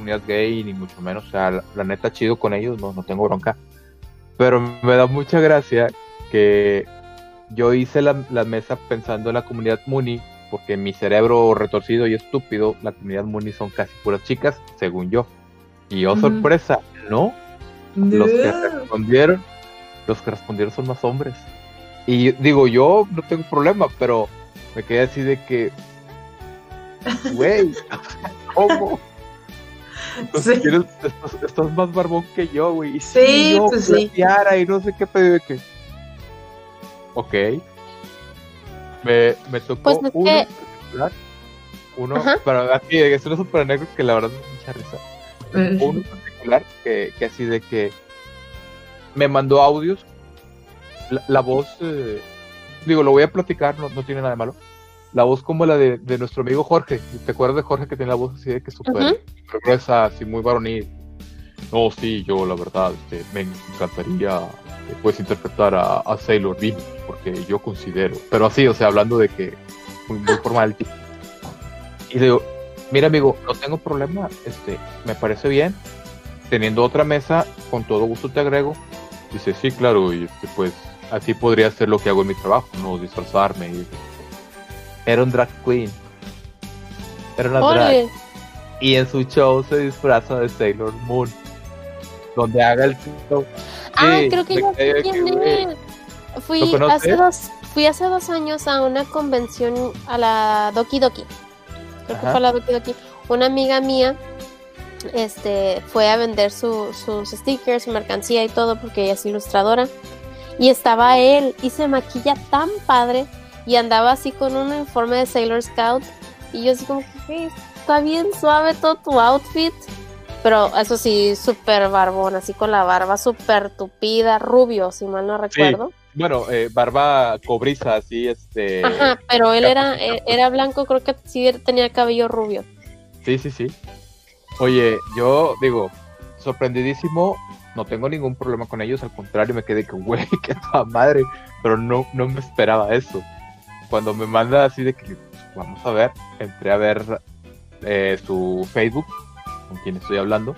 comunidad gay, ni mucho menos. O sea, la, neta, chido con ellos, no, no tengo bronca. Pero me da mucha gracia que yo hice la, mesa pensando en la comunidad Muni, porque mi cerebro retorcido y estúpido, la comunidad Muni son casi puras chicas, según yo. Y oh, sorpresa, ¿no? Los que respondieron, los que respondieron son más hombres. Y digo, yo no tengo problema, pero me quedé así de que, güey, ¿cómo? Estás, más barbón que yo, güey. Sí, pues sí. y no sé qué pedo de que. Ok. Me, me tocó pues uno que... particular. Uno, pero aquí es una super anécdota que la verdad me mucha risa. Uno particular que, que así de que me mandó audios. La, voz, eh, digo, lo voy a platicar, no, no tiene nada de malo la voz como la de, nuestro amigo Jorge. ¿Te acuerdas de Jorge que tiene la voz así de que súper gruesa, así muy varonil? No, sí, yo la verdad, este, me encantaría eh, pues interpretar a, Sailor Bean, porque yo considero, pero así, o sea, hablando de que muy, formal. Y le digo, mira amigo, no tengo problema, este, me parece bien, teniendo otra mesa, con todo gusto te agrego. Dice, sí, claro, y este, pues así podría ser lo que hago en mi trabajo, no disfrazarme y era un drag queen. Era una drag. Y en su show se disfraza de Sailor Moon. Donde haga el show. Ah, creo que ya sé quién Fui hace, dos, fui hace dos años a una convención a la Doki Doki. Creo que fue a la Doki Doki. Una amiga mía este, fue a vender sus stickers, su mercancía y todo porque ella es ilustradora. Y estaba él y se maquilla tan padre y andaba así con un uniforme de Sailor Scout. Y yo así como que está bien suave todo tu outfit pero eso sí súper barbón así con la barba súper tupida rubio si mal no recuerdo. Bueno eh, barba cobriza así este ajá pero él era eh, era blanco creo que sí tenía cabello rubio. Sí sí sí. Oye yo digo sorprendidísimo no tengo ningún problema con ellos, al contrario, me quedé que, güey, qué toda madre, pero no, no me esperaba eso cuando me manda así de que pues, vamos a ver, entré a ver eh, su Facebook, con quien estoy hablando,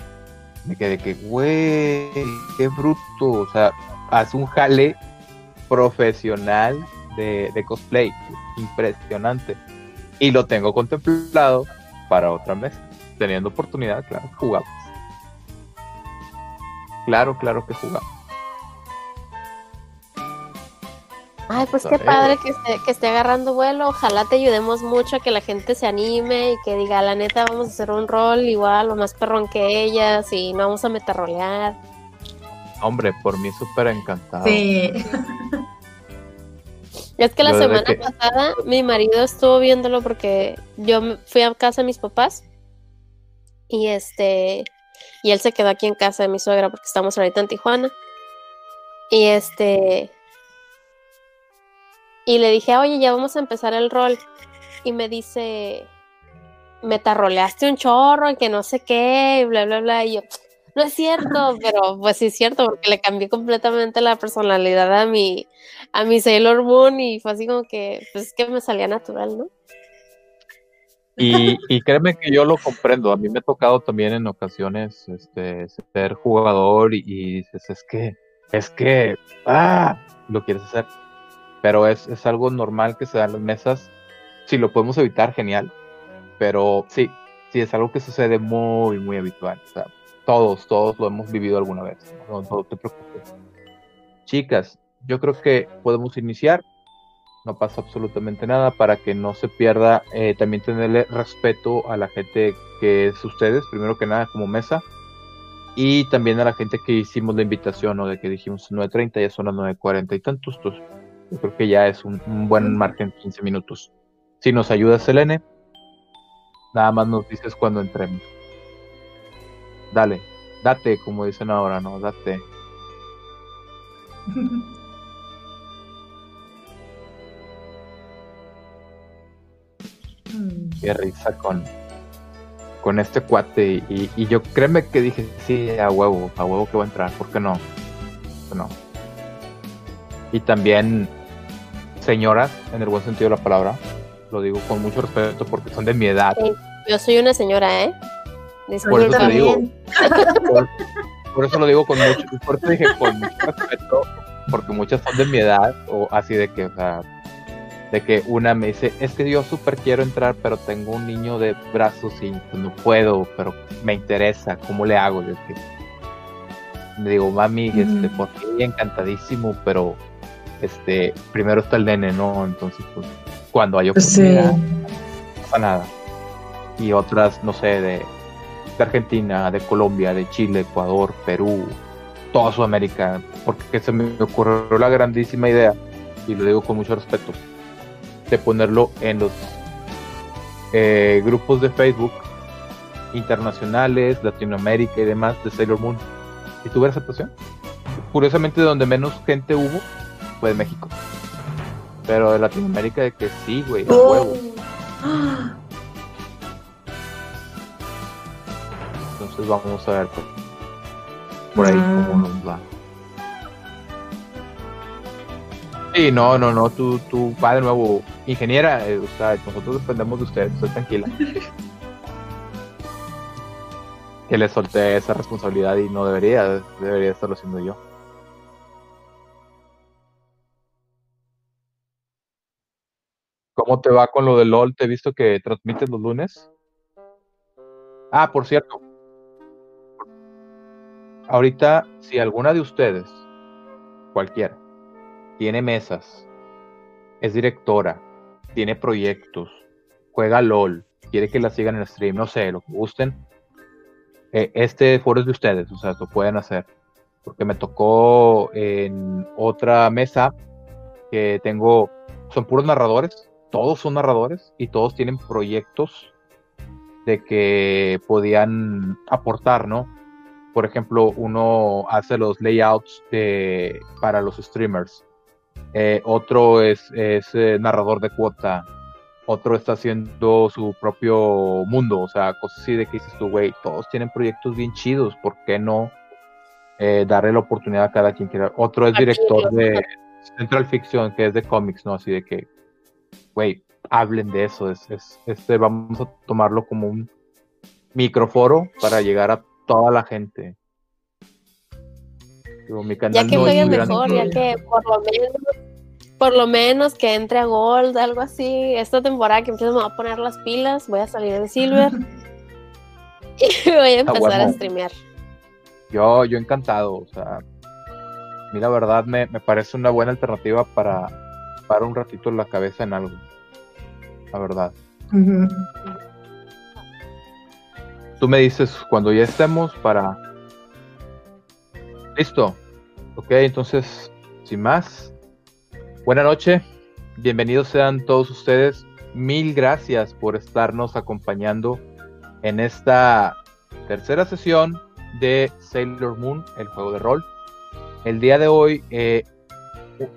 me quedé que, güey, qué bruto, o sea, hace un jale profesional de, cosplay, impresionante. Y lo tengo contemplado para otra mes, teniendo oportunidad, claro, jugamos. Claro, claro que jugamos. Ay, pues qué padre que esté, que esté agarrando vuelo. Ojalá te ayudemos mucho a que la gente se anime y que diga, la neta, vamos a hacer un rol igual o más perrón que ellas y no vamos a meterrolear. Hombre, por mí súper encantado. Sí. Es que la semana pasada mi marido estuvo viéndolo porque yo fui a casa de mis papás y este y él se quedó aquí en casa de mi suegra porque estamos ahorita en Tijuana. Y este y le dije, oye, ya vamos a empezar el rol. Y me dice, me tarroleaste un chorro y que no sé qué, bla, bla, bla. Y yo, no es cierto, pero pues sí es cierto, porque le cambié completamente la personalidad a mi, a mi Sailor Moon y fue así como que, pues es que me salía natural, ¿no? Y, y créeme que yo lo comprendo. A mí me ha tocado también en ocasiones este, ser jugador y, y dices, es que, es que, ah, lo quieres hacer pero es, es algo normal que se da en las mesas. Si lo podemos evitar, genial. Pero sí, sí, es algo que sucede muy, muy habitual. Todos, todos lo hemos vivido alguna vez. No, te preocupes. Chicas, yo creo que podemos iniciar. No pasa absolutamente nada para que no se pierda. Eh, también tenerle respeto a la gente que es ustedes, primero que nada, como mesa. Y también a la gente que hicimos la invitación, o de que dijimos 9.30, ya son las 9.40 y tantos. Entonces, yo creo que ya es un, buen margen 15 minutos. Si nos ayuda Selene, nada más nos dices cuando entremos. Dale, date, como dicen ahora, ¿no? Date. Qué risa con, con este cuate. Y, yo créeme que dije, sí, a huevo, a huevo que va a entrar. ¿Por qué no? ¿Por qué no? Y también señoras, en el buen sentido de la palabra. Lo digo con mucho respeto porque son de mi edad. yo soy una señora, ¿eh? Por eso, digo, por, eso lo digo con mucho, por eso dije con mucho respeto, porque muchas son de mi edad, o así de que, o sea, de que una me dice, es que yo súper quiero entrar, pero tengo un niño de brazos y no puedo, pero me interesa, ¿cómo le hago? Yo que, le digo, mami, este, por ti encantadísimo, pero este, primero está el nene, ¿no? Entonces, pues, cuando hay oportunidad, no pasa nada. Y otras, no sé, de, de Argentina, de Colombia, de Chile, Ecuador, Perú, toda Sudamérica, porque se me ocurrió la grandísima idea, y lo digo con mucho respeto, de ponerlo en los eh, grupos de Facebook internacionales, Latinoamérica y demás de Sailor Moon. ¿Y tuve aceptación? Curiosamente, donde menos gente hubo fue de México. Pero de Latinoamérica, de que sí, güey, a huevo. Entonces vamos a ver pues, por ahí cómo nos va. Sí, no, no, no, tú, tú va de nuevo, ingeniera, eh, o sea, nosotros dependemos de usted, estoy tranquila. que le solté esa responsabilidad y no debería, debería estarlo haciendo yo. ¿Cómo te va con lo de LOL? Te he visto que transmites los lunes. Ah, por cierto. Ahorita, si alguna de ustedes, cualquiera, tiene mesas, es directora, tiene proyectos, juega LOL, quiere que la sigan en el stream, no sé, lo que gusten, eh, este foro es de ustedes, o sea, lo pueden hacer. Porque me tocó en otra mesa que tengo, son puros narradores, todos son narradores y todos tienen proyectos de que podían aportar, ¿no? Por ejemplo, uno hace los layouts de, para los streamers eh, otro es, eh, narrador de cuota, otro está haciendo su propio mundo, o sea, cosas así de que dices tú, güey, todos tienen proyectos bien chidos, ¿por qué no eh, darle la oportunidad a cada quien quiera? Otro es director de Central Fiction, que es de cómics, ¿no? Así de que, güey, hablen de eso, es, este, vamos a tomarlo como un microforo para llegar a toda la gente ya que juegue mejor, ya que por lo menos, por lo menos que entre a Gold, algo así. Esta temporada que empiezo me voy a poner las pilas, voy a salir de Silver y voy a empezar a streamear. Yo, yo encantado, o sea, a mí la verdad me, parece una buena alternativa para, para un ratito la cabeza en algo. La verdad. Tú me dices cuando ya estemos para Listo. Ok, entonces, sin más, buena noche. Bienvenidos sean todos ustedes. Mil gracias por estarnos acompañando en esta tercera sesión de Sailor Moon, el juego de rol. El día de hoy, eh,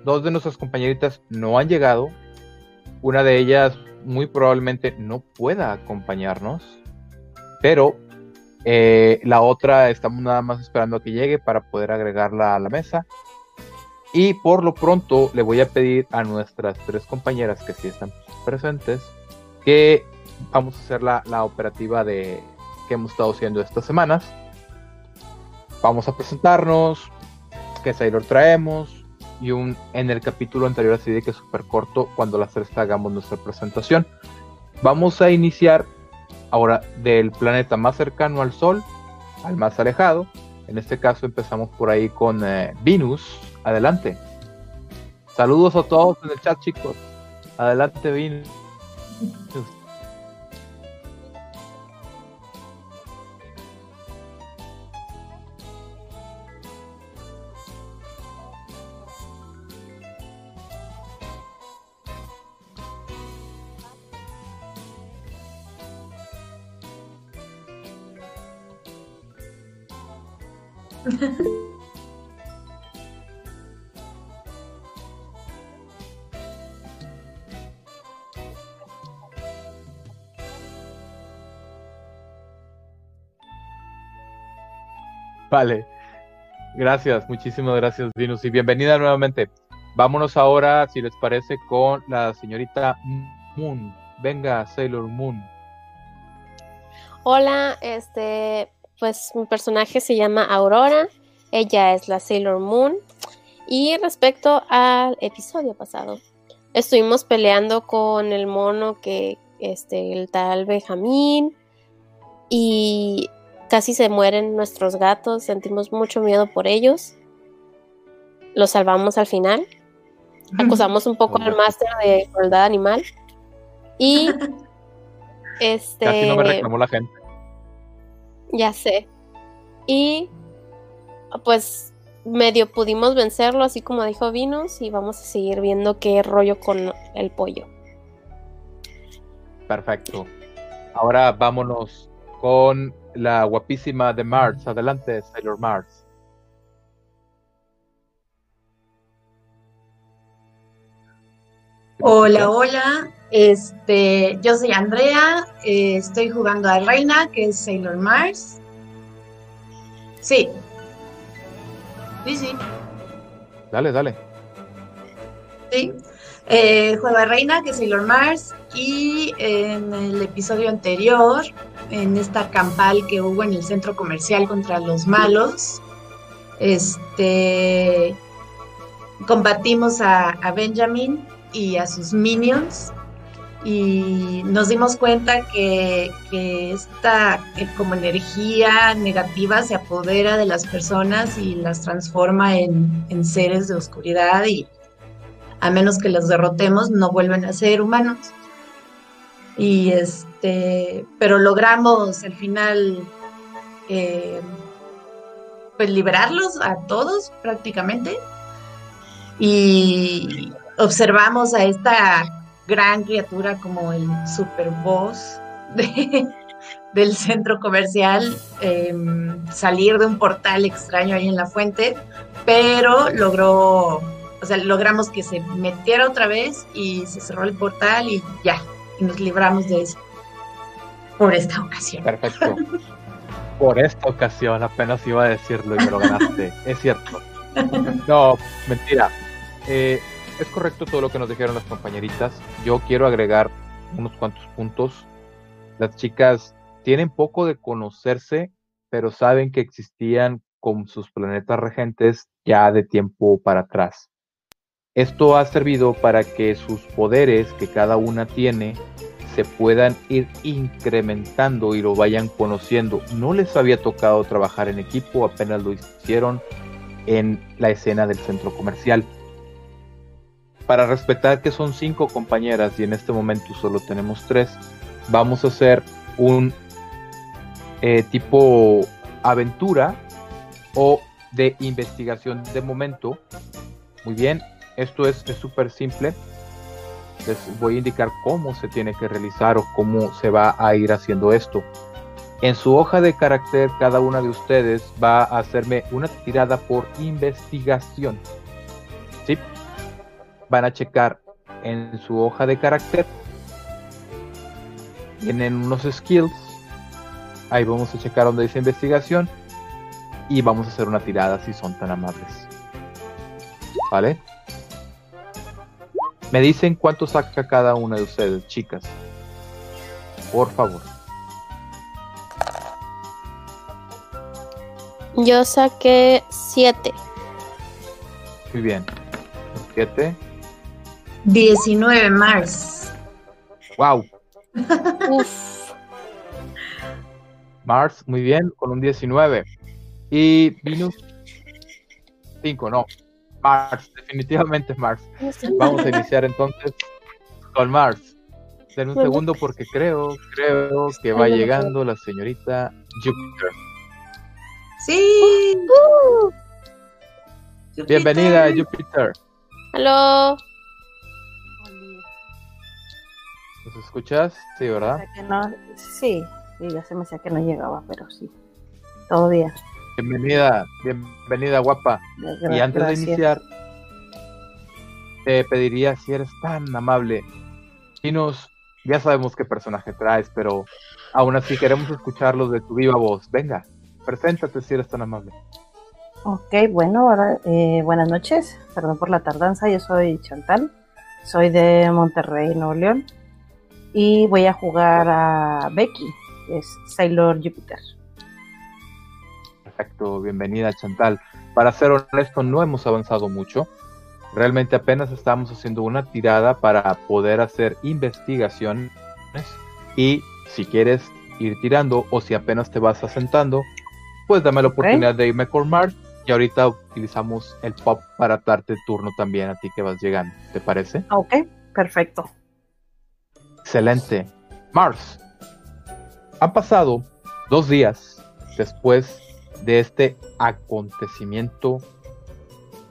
dos de nuestras compañeritas no han llegado. Una de ellas muy probablemente no pueda acompañarnos, pero eh, la otra estamos nada más esperando a que llegue para poder agregarla a la mesa. Y por lo pronto le voy a pedir a nuestras tres compañeras que sí están presentes que vamos a hacer la, operativa de que hemos estado haciendo estas semanas. Vamos a presentarnos, qué Sailor traemos y un en el capítulo anterior así de que es súper corto cuando las tres hagamos nuestra presentación. Vamos a iniciar Ahora, del planeta más cercano al Sol al más alejado, en este caso empezamos por ahí con eh, Venus. Adelante. Saludos a todos en el chat, chicos. Adelante, Venus. Vale. Gracias, muchísimas gracias, Venus, y bienvenida nuevamente. Vámonos ahora, si les parece, con la señorita Moon. Venga, Sailor Moon. Hola, este, pues mi personaje se llama Aurora, ella es la Sailor Moon. Y respecto al episodio pasado, estuvimos peleando con el mono que, este, el tal Benjamín, y casi se mueren nuestros gatos, sentimos mucho miedo por ellos. Los salvamos al final. Acusamos un poco al máster de crueldad animal. Y este. Casi no me reclamó la gente. Ya sé. Y pues medio pudimos vencerlo, así como dijo Vinos, y vamos a seguir viendo qué rollo con el pollo. Perfecto. Ahora vámonos con la guapísima de Mars. Adelante, Sailor Mars. Hola, hola. Este, yo soy Andrea. Eh, estoy jugando a Reina, que es Sailor Mars. Sí. Sí, sí. Dale, dale. Sí. Eh, juego a Reina, que es Sailor Mars. Y en el episodio anterior, en esta campal que hubo en el centro comercial contra los malos, este combatimos a, a Benjamin y a sus minions y nos dimos cuenta que, esta eh, como energía negativa se apodera de las personas y las transforma en, seres de oscuridad y a menos que los derrotemos no vuelven a ser humanos. Y este, pero logramos al final eh, pues liberarlos a todos prácticamente y observamos a esta gran criatura como el super boss del centro comercial em, salir de un portal extraño ahí en la fuente, pero logró, o sea, logramos que se metiera otra vez y se cerró el portal y ya, y nos libramos de eso por esta ocasión. Perfecto. Por esta ocasión, apenas iba a decirlo y me lo ganaste. es cierto. No, mentira. Eh, es correcto todo lo que nos dijeron las compañeritas. Yo quiero agregar unos cuantos puntos. Las chicas tienen poco de conocerse, pero saben que existían con sus planetas regentes ya de tiempo para atrás. Esto ha servido para que sus poderes que cada una tiene se puedan ir incrementando y lo vayan conociendo. No les había tocado trabajar en equipo, apenas lo hicieron en la escena del centro comercial para respetar que son cinco compañeras y en este momento solo tenemos tres, vamos a hacer un eh, tipo aventura o de investigación de momento. Muy bien, esto es súper simple. Les voy a indicar cómo se tiene que realizar o cómo se va a ir haciendo esto. En su hoja de carácter, cada una de ustedes va a hacerme una tirada por investigación. Van a checar en su hoja de carácter. Tienen unos skills. Ahí vamos a checar donde dice investigación. Y vamos a hacer una tirada si son tan amables. ¿Vale? Me dicen cuánto saca cada una de ustedes, chicas. Por favor. Yo saqué 7. Muy bien. 7. 19 Mars. Wow. Mars, muy bien, con un 19. Y Venus, 5, no. Mars, definitivamente Mars. Vamos a iniciar entonces con Mars. Den un segundo porque creo, creo que va llegando la señorita Jupiter. Sí. Bienvenida, Jupiter. Hola. ¿Nos escuchas? Sí, ¿verdad? sí, ya se me decía que no llegaba, pero sí. Todo bien. Bienvenida, bienvenida, guapa. y antes de iniciar, te pediría si eres tan amable, nos ya sabemos qué personaje traes, pero aún así queremos escucharlo de tu viva voz. Venga, preséntate si eres tan amable. Ok, bueno, eh, buenas noches. Perdón por la tardanza, yo soy Chantal. Soy de Monterrey, Nuevo León y voy a jugar a Becky. es Sailor Jupiter. Perfecto, bienvenida Chantal. Para ser honesto, no hemos avanzado mucho. Realmente apenas estamos haciendo una tirada para poder hacer investigaciones y si quieres ir tirando o si apenas te vas asentando, pues dame la oportunidad de irme con Mars y ahorita utilizamos el pop para darte turno también a ti que vas llegando. ¿Te parece? Ok, perfecto. Excelente. Mars, han pasado dos días después de este acontecimiento,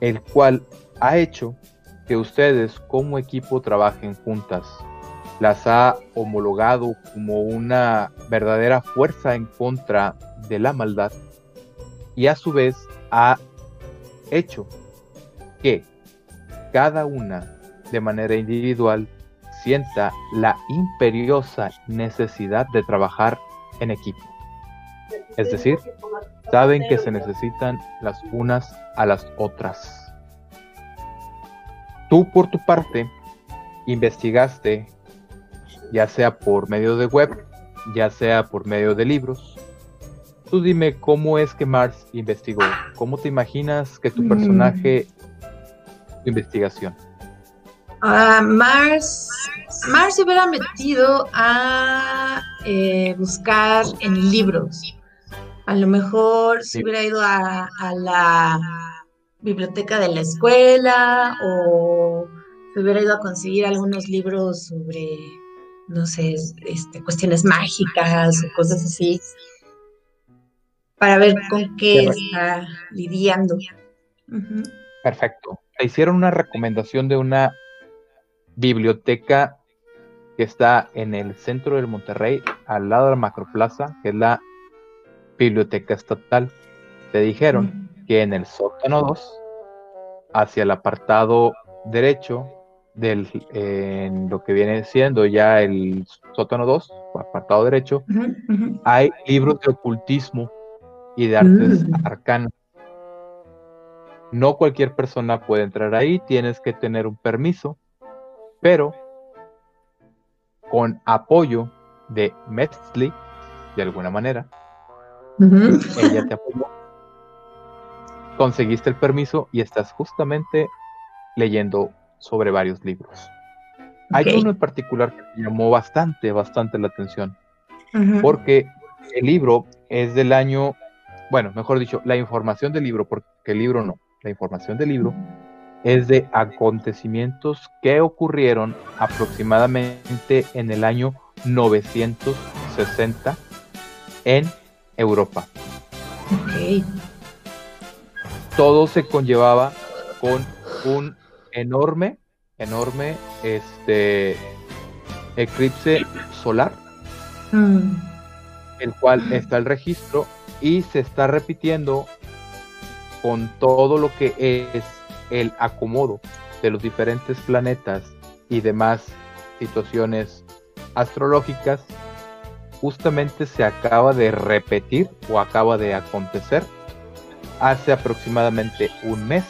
el cual ha hecho que ustedes como equipo trabajen juntas. Las ha homologado como una verdadera fuerza en contra de la maldad y a su vez ha hecho que cada una de manera individual sienta la imperiosa necesidad de trabajar en equipo. Es decir, saben que se necesitan las unas a las otras. Tú por tu parte investigaste, ya sea por medio de web, ya sea por medio de libros, Tú dime cómo es que Mars investigó. ¿Cómo te imaginas que tu mm. personaje tu investigación? Uh, Mars, Mars se hubiera metido a eh, buscar en libros. A lo mejor se hubiera ido a, la biblioteca de la escuela o se hubiera ido a conseguir algunos libros sobre, no sé, este, cuestiones mágicas o cosas así para ver con qué está lidiando. Perfecto. Te hicieron una recomendación de una biblioteca que está en el centro del Monterrey, al lado de la Macroplaza, que es la biblioteca estatal. Te dijeron que en el sótano 2, hacia el apartado derecho del en lo que viene siendo ya el sótano 2, apartado derecho, hay libros de ocultismo y de artes mm. arcanas. No cualquier persona puede entrar ahí, tienes que tener un permiso, pero con apoyo de Metzli, de alguna manera, ella te apoyó, conseguiste el permiso y estás justamente leyendo sobre varios libros. Hay uno en particular que me llamó bastante, bastante la atención, porque el libro es del año bueno, mejor dicho, la información del libro, porque el libro no, la información del libro es de acontecimientos que ocurrieron aproximadamente en el año 960 en Europa. Todo se conllevaba con un enorme, enorme este eclipse solar, mm. el cual está el registro y se está repitiendo con todo lo que es el acomodo de los diferentes planetas y demás situaciones astrológicas, justamente se acaba de repetir o acaba de acontecer hace aproximadamente un mes.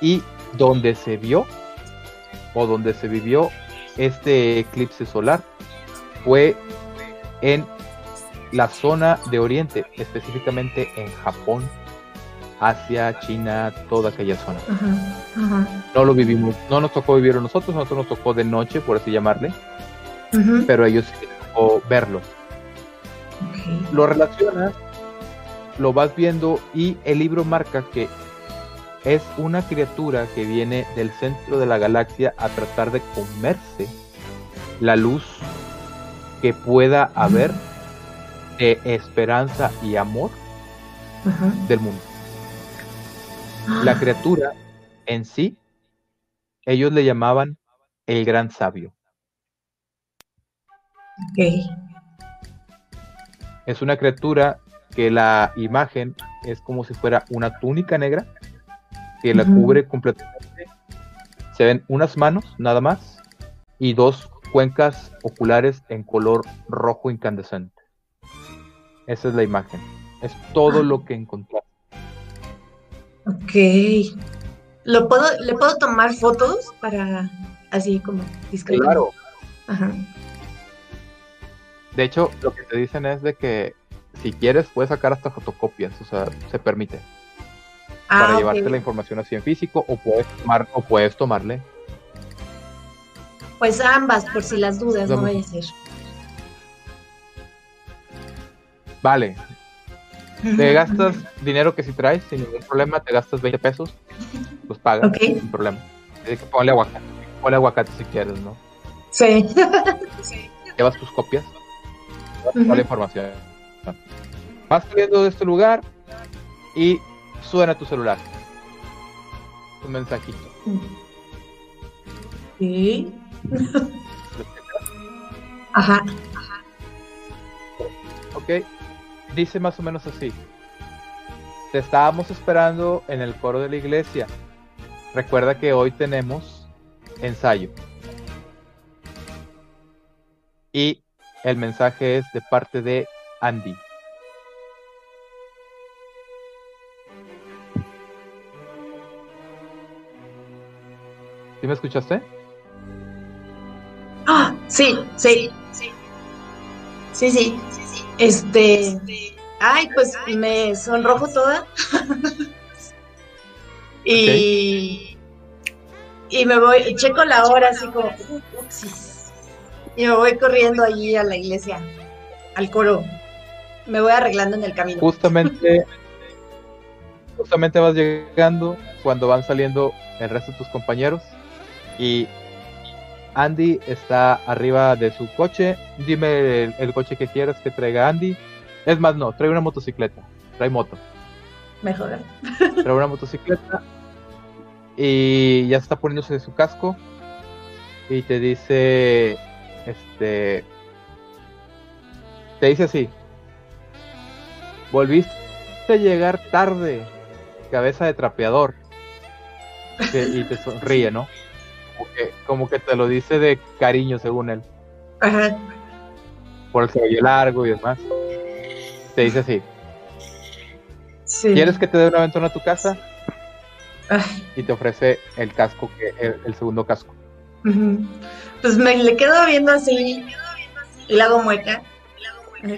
Y donde se vio o donde se vivió este eclipse solar fue en la zona de Oriente, específicamente en Japón, Asia, China, toda aquella zona. No lo vivimos, no nos tocó vivirlo nosotros, nosotros nos tocó de noche, por así llamarle, pero ellos sí tocó verlo. Lo relacionas, lo vas viendo y el libro marca que es una criatura que viene del centro de la galaxia a tratar de comerse la luz que pueda haber de esperanza y amor del mundo. La ah. criatura en sí, ellos le llamaban el gran sabio. Es una criatura que la imagen es como si fuera una túnica negra que la cubre completamente. Se ven unas manos nada más y dos cuencas oculares en color rojo incandescente. Esa es la imagen. Es todo ah. lo que encontré. Ok. ¿Lo puedo, ¿Le puedo tomar fotos para así como discreto? Claro. Ajá. De hecho, lo que te dicen es de que si quieres puedes sacar hasta fotocopias, o sea, se permite. Ah, para llevarte la información así en físico o puedes tomar o puedes tomarle. Pues ambas, por si las dudas, no voy a decir. Vale. Te gastas dinero que si traes, sin ningún problema, te gastas 20 pesos, los pagas, sin problema. Que ponerle aguacate, ponle aguacate si quieres, ¿no? Sí. Llevas tus copias, toda la información. Vas saliendo de este lugar y suena tu celular. Un mensajito. Sí. Ajá. Ok. Dice más o menos así. Te estábamos esperando en el coro de la iglesia. Recuerda que hoy tenemos ensayo. Y el mensaje es de parte de Andy. ¿Sí me escuchaste? Ah, sí, sí, sí. Sí, sí. Este. Ay, pues me sonrojo toda. y. Y me voy, checo la hora así como. Y me voy corriendo allí a la iglesia, al coro. Me voy arreglando en el camino. Justamente. justamente vas llegando cuando van saliendo el resto de tus compañeros y Andy está arriba de su coche. Dime el, coche que quieras que traiga Andy. Es más, no, trae una motocicleta. Trae moto. Mejor. Trae una motocicleta. Y ya está poniéndose su casco. Y te dice. Este. Te dice así. Volviste a llegar tarde. Cabeza de trapeador. y te sonríe, ¿no? Como que, te lo dice de cariño, según él. Ajá. Por el cabello largo y demás. Te dice así. ¿Quieres que te dé una ventana a tu casa? Y te ofrece el casco, que el, segundo casco. Pues me le quedo viendo así y le hago mueca.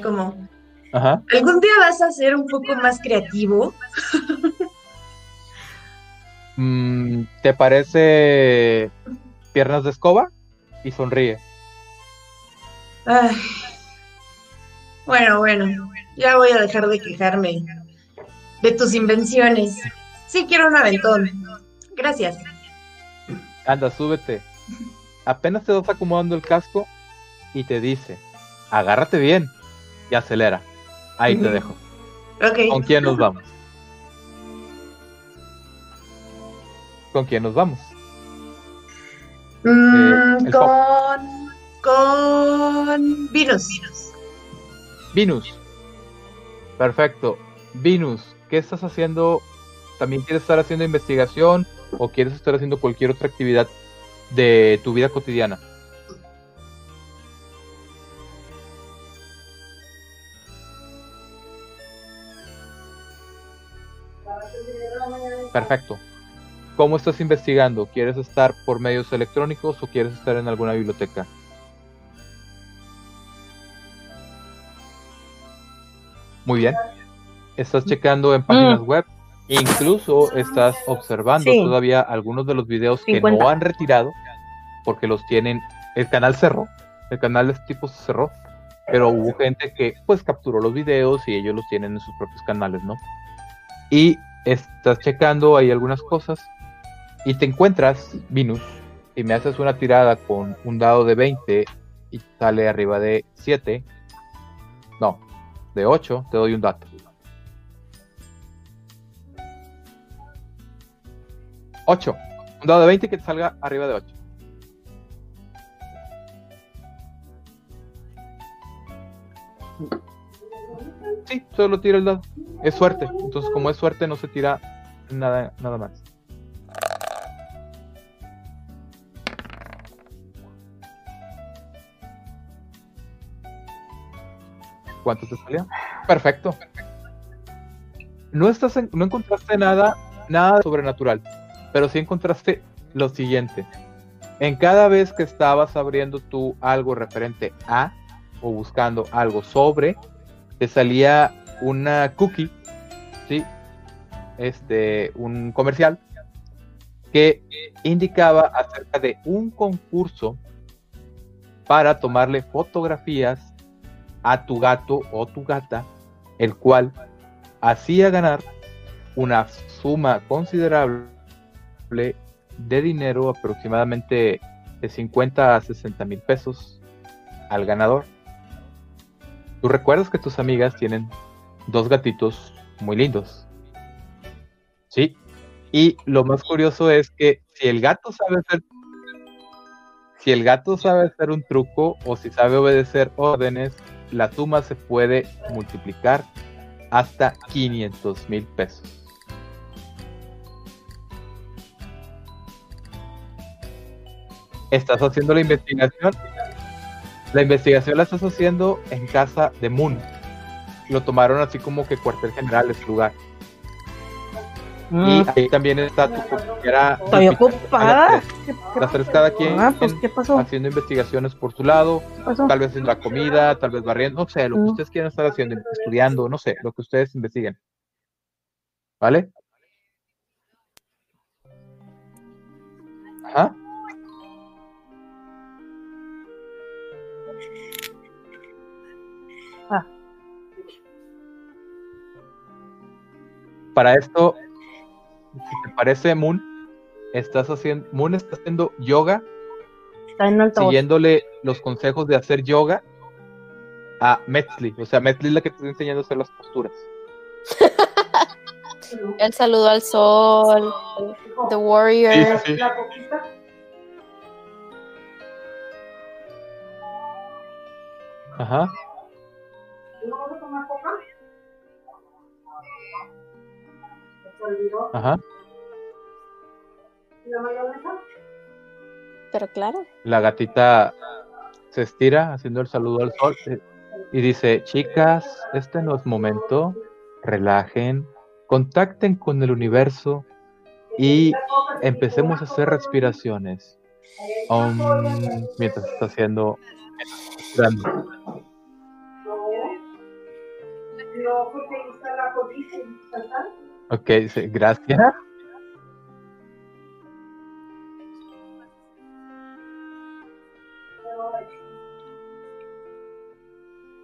Como, Ajá. ¿algún día vas a ser un poco más creativo? Mm, ¿Te parece piernas de escoba? Y sonríe. Bueno, bueno, ya voy a dejar de quejarme de tus invenciones. Sí, quiero un aventón. Gracias. Anda, súbete. Apenas te vas acomodando el casco y te dice, agárrate bien y acelera. Ahí te dejo. ¿Con quién nos vamos? ¿Con quién nos vamos? Mm, eh, con, con Venus. Venus. Perfecto. Venus, ¿qué estás haciendo? ¿También quieres estar haciendo investigación o quieres estar haciendo cualquier otra actividad de tu vida cotidiana? Perfecto. ¿Cómo estás investigando? ¿Quieres estar por medios electrónicos o quieres estar en alguna biblioteca? Muy bien. Estás checando en páginas mm. web. Incluso estás observando todavía algunos de los videos que no han retirado porque los tienen. El canal cerró. El canal de este tipo se cerró. Pero hubo gente que pues capturó los videos y ellos los tienen en sus propios canales, ¿no? Y estás checando ahí algunas cosas y te encuentras, Venus, y me haces una tirada con un dado de 20 y sale arriba de 7, no, de 8, te doy un dato. 8. Un dado de 20 que te salga arriba de 8. Sí, solo tira el dado. Es suerte. Entonces, como es suerte, no se tira nada, nada más. ¿Cuánto te salió? Perfecto. No, estás no encontraste nada, nada sobrenatural, pero sí encontraste lo siguiente. En cada vez que estabas abriendo tú algo referente a o buscando algo sobre, te salía una cookie, ¿sí? Este, un comercial que indicaba acerca de un concurso para tomarle fotografías a tu gato o tu gata, el cual hacía ganar una suma considerable de dinero, aproximadamente de 50 a 60 mil pesos al ganador. Tú recuerdas que tus amigas tienen dos gatitos muy lindos. Sí. Y lo más curioso es que si el gato sabe hacer si el gato sabe hacer un truco o si sabe obedecer órdenes, la suma se puede multiplicar hasta 500 mil pesos. Estás haciendo la investigación. La investigación la estás haciendo en casa de Moon. Lo tomaron así como que cuartel general es lugar. Y mm. ahí también está tu compañera. Estoy ocupada. Las tres cada quien ah, pues, haciendo investigaciones por su lado, tal vez en la comida, tal vez barriendo, no sé, lo que mm. ustedes quieran estar haciendo, estudiando, no sé, lo que ustedes investiguen. ¿Vale? Ajá. Ah. Para esto, te parece, Moon, estás haciendo, Moon está haciendo yoga, siguiéndole los consejos de hacer yoga a Metzli. O sea, Metzli es la que te está enseñando a hacer las posturas. El saludo al sol, The Warrior. Ajá. Ajá. Pero claro. La gatita se estira haciendo el saludo al sol eh, y dice, chicas, este no es momento, relajen, contacten con el universo y empecemos a hacer respiraciones. mientras está haciendo... Ok, sí, gracias.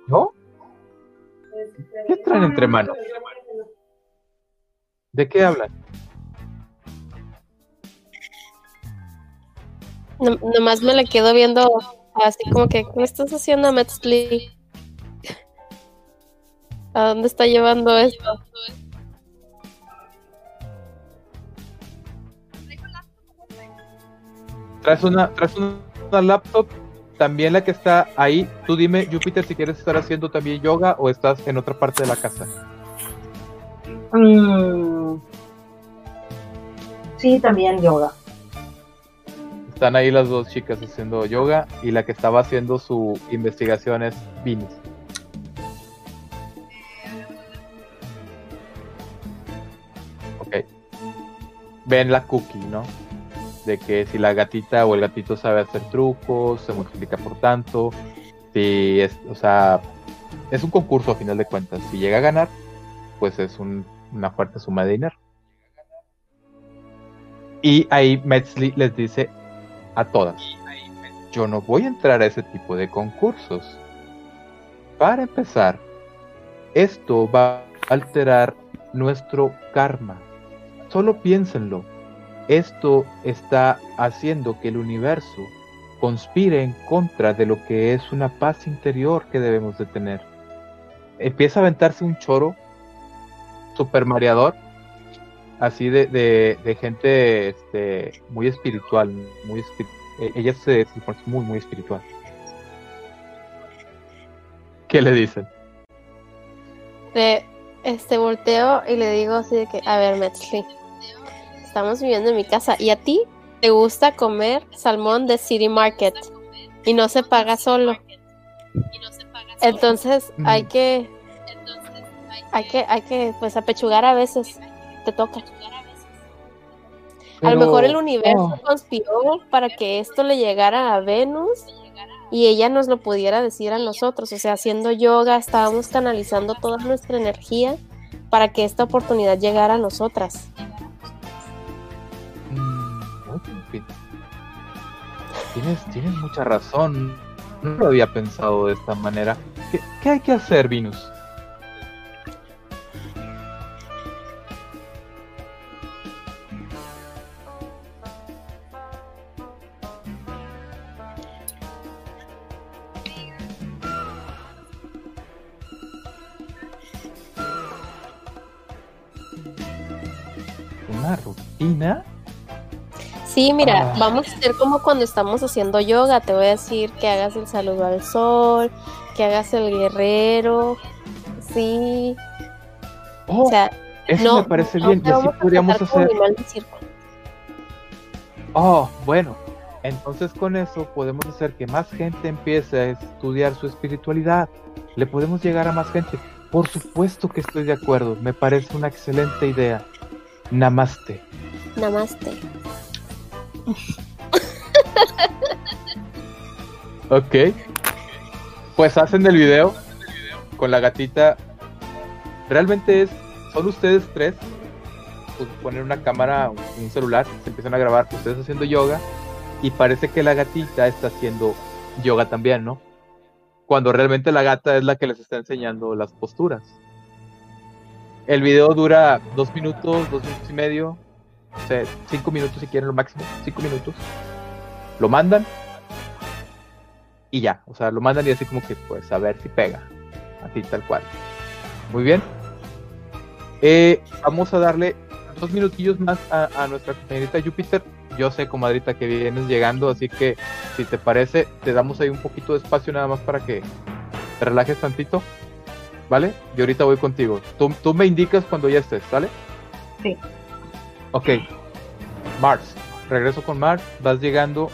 ¿No? ¿Qué traen entre manos? ¿De qué hablan? No, nomás me la quedo viendo así como que, ¿qué estás haciendo, Metzli? ¿A dónde está llevando esto? Traes una, traes una laptop, también la que está ahí. Tú dime, Júpiter, si quieres estar haciendo también yoga o estás en otra parte de la casa. Mm. Sí, también yoga. Están ahí las dos chicas haciendo yoga y la que estaba haciendo su investigación es Vinis. ven la cookie, ¿no? De que si la gatita o el gatito sabe hacer trucos, se multiplica por tanto. Si es, o sea, es un concurso a final de cuentas. Si llega a ganar, pues es una fuerte suma de dinero. Y ahí Metzli les dice a todas, yo no voy a entrar a ese tipo de concursos. Para empezar, esto va a alterar nuestro karma Solo piénsenlo. Esto está haciendo que el universo conspire en contra de lo que es una paz interior que debemos de tener. Empieza a aventarse un choro super mareador, así de, de, gente este, muy espiritual, muy e-, ella se, muy, muy espiritual. ¿Qué le dicen? De este volteo y le digo así de que, a ver, Metzli, estamos viviendo en mi casa. ¿Y a ti te gusta comer salmón de City Market? Y no se paga solo. Entonces hay que hay que hay que pues apechugar a veces. Te toca. a lo mejor el universo conspiró para que esto le llegara a Venus y ella nos lo pudiera decir a nosotros. O sea, haciendo yoga estábamos canalizando toda nuestra energía para que esta oportunidad llegara a nosotras. Tienes, tienes mucha razón. No lo había pensado de esta manera. ¿Qué, qué hay que hacer, Venus? rutina. Sí, mira, ah. vamos a hacer como cuando estamos haciendo yoga. Te voy a decir que hagas el saludo al sol, que hagas el guerrero. Sí. Oh, o sea, eso me parece bien. Y así podríamos hacer. Oh, bueno. Entonces con eso podemos hacer que más gente empiece a estudiar su espiritualidad. Le podemos llegar a más gente. Por supuesto que estoy de acuerdo. Me parece una excelente idea. Namaste. Namaste. ok. Pues hacen el video con la gatita. Realmente es. Son ustedes tres. Pues poner una cámara, un celular, se empiezan a grabar ustedes haciendo yoga. Y parece que la gatita está haciendo yoga también, ¿no? Cuando realmente la gata es la que les está enseñando las posturas. El video dura dos minutos, dos minutos y medio, o sea, cinco minutos si quieren lo máximo, cinco minutos. Lo mandan y ya, o sea, lo mandan y así como que pues a ver si pega, así tal cual. Muy bien. Eh, vamos a darle dos minutillos más a, nuestra compañerita Júpiter. Yo sé, comadrita, que vienes llegando, así que si te parece, te damos ahí un poquito de espacio nada más para que te relajes tantito. ¿vale? Y ahorita voy contigo. Tú, me indicas cuando ya estés, ¿vale? Sí. Ok. Mars, regreso con Mars. Vas llegando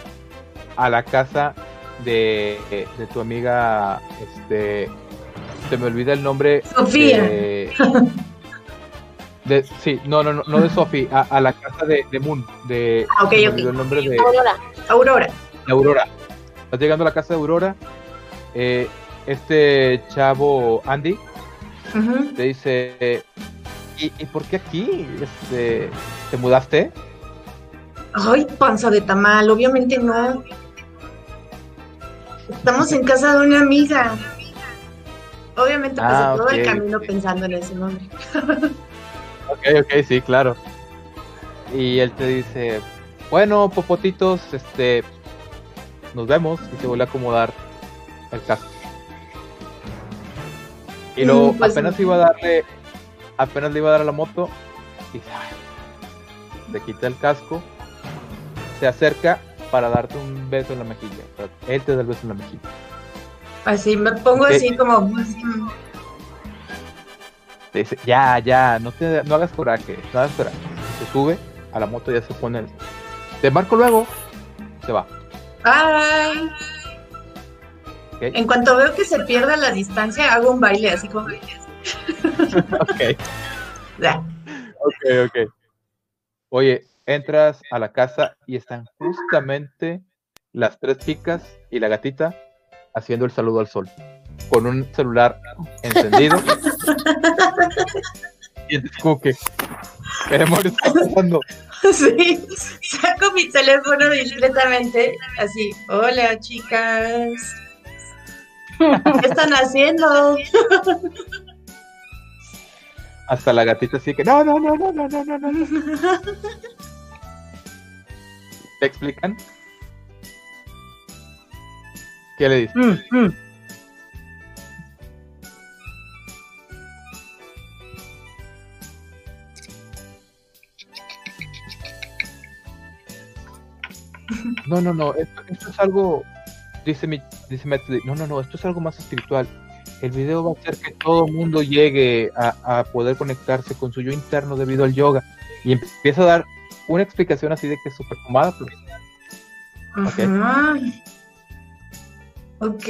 a la casa de, tu amiga, este, se me olvida el nombre. Sofía. De, sí, no, no, no, no de Sofía, a, la casa de, Moon, de, ah, okay, el nombre de Aurora. Aurora. Aurora. Vas llegando a la casa de Aurora. Eh, este chavo Andy te dice, ¿Y, por qué aquí? Este, ¿Te mudaste? Ay, panza de tamal, obviamente no. Estamos en casa de una amiga. Obviamente pasé ah, todo el camino pensando en ese nombre. ok, ok, sí, claro. Y él te dice, bueno, popotitos, este, nos vemos y se vuelve a acomodar el casco. Y luego pues, apenas iba a darle, apenas le iba a dar a la moto, y se quita el casco, se acerca para darte un beso en la mejilla. él te da el beso en la mejilla. Así, me pongo así como. dice, ya, ya, no, te, no hagas coraje, no hagas coraje. Se sube a la moto, y ya se pone. El... Te marco luego, se va. Bye. En cuanto veo que se pierda la distancia, hago un baile así como. ok. Ok, ok. Oye, entras a la casa y están justamente las tres chicas y la gatita haciendo el saludo al sol. Con un celular encendido. y es como que. ¿Qué demonios está pasando? Sí, saco mi teléfono discretamente, así, hola chicas, ¿Qué están haciendo? Hasta la gatita así que no, no, no, no, no, no, no, no. ¿Te explican? ¿Qué le dices? Mm, mm. No, no, no, esto, esto es algo dice, mi, dice no, no, no, esto es algo más espiritual. El video va a hacer que todo el mundo llegue a, poder conectarse con su yo interno debido al yoga. Y empieza a dar una explicación así de que es súper fumada. Pues. Ok.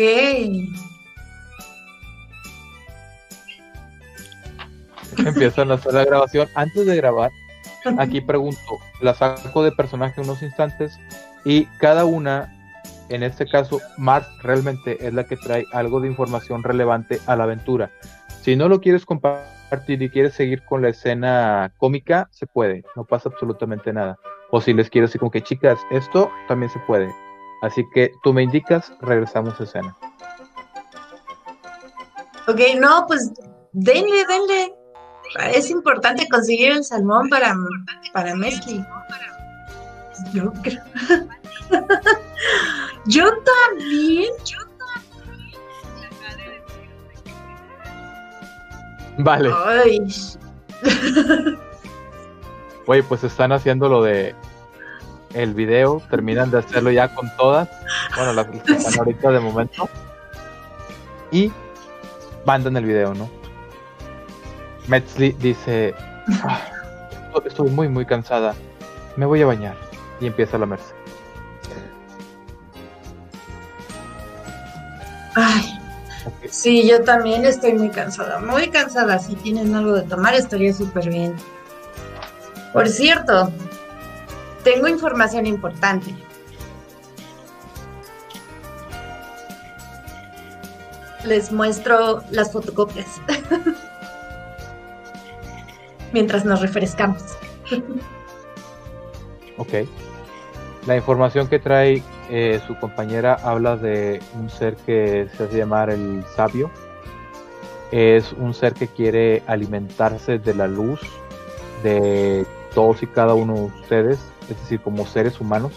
Empiezan a hacer la grabación. Antes de grabar, aquí pregunto, la saco de personaje unos instantes y cada una en este caso Mars realmente es la que trae algo de información relevante a la aventura. Si no lo quieres compartir y quieres seguir con la escena cómica, se puede, no pasa absolutamente nada. O si les quieres decir como que chicas, esto también se puede. Así que tú me indicas, regresamos a escena. Ok, no, pues denle, denle. Es importante conseguir el salmón para, para Mesli. Yo creo. Yo también. Yo Vale. Oye, pues están haciendo lo de el video, terminan de hacerlo ya con todas. Bueno, las que están ahorita de momento. Y mandan el video, ¿no? Metzli dice: ah, Estoy muy, muy cansada. Me voy a bañar. Y empieza la merced. Ay, sí, yo también estoy muy cansada, muy cansada. Si tienen algo de tomar, estaría súper bien. Por cierto, tengo información importante. Les muestro las fotocopias. Mientras nos refrescamos. ok. La información que trae eh, su compañera habla de un ser que se hace llamar el sabio. Es un ser que quiere alimentarse de la luz de todos y cada uno de ustedes, es decir, como seres humanos,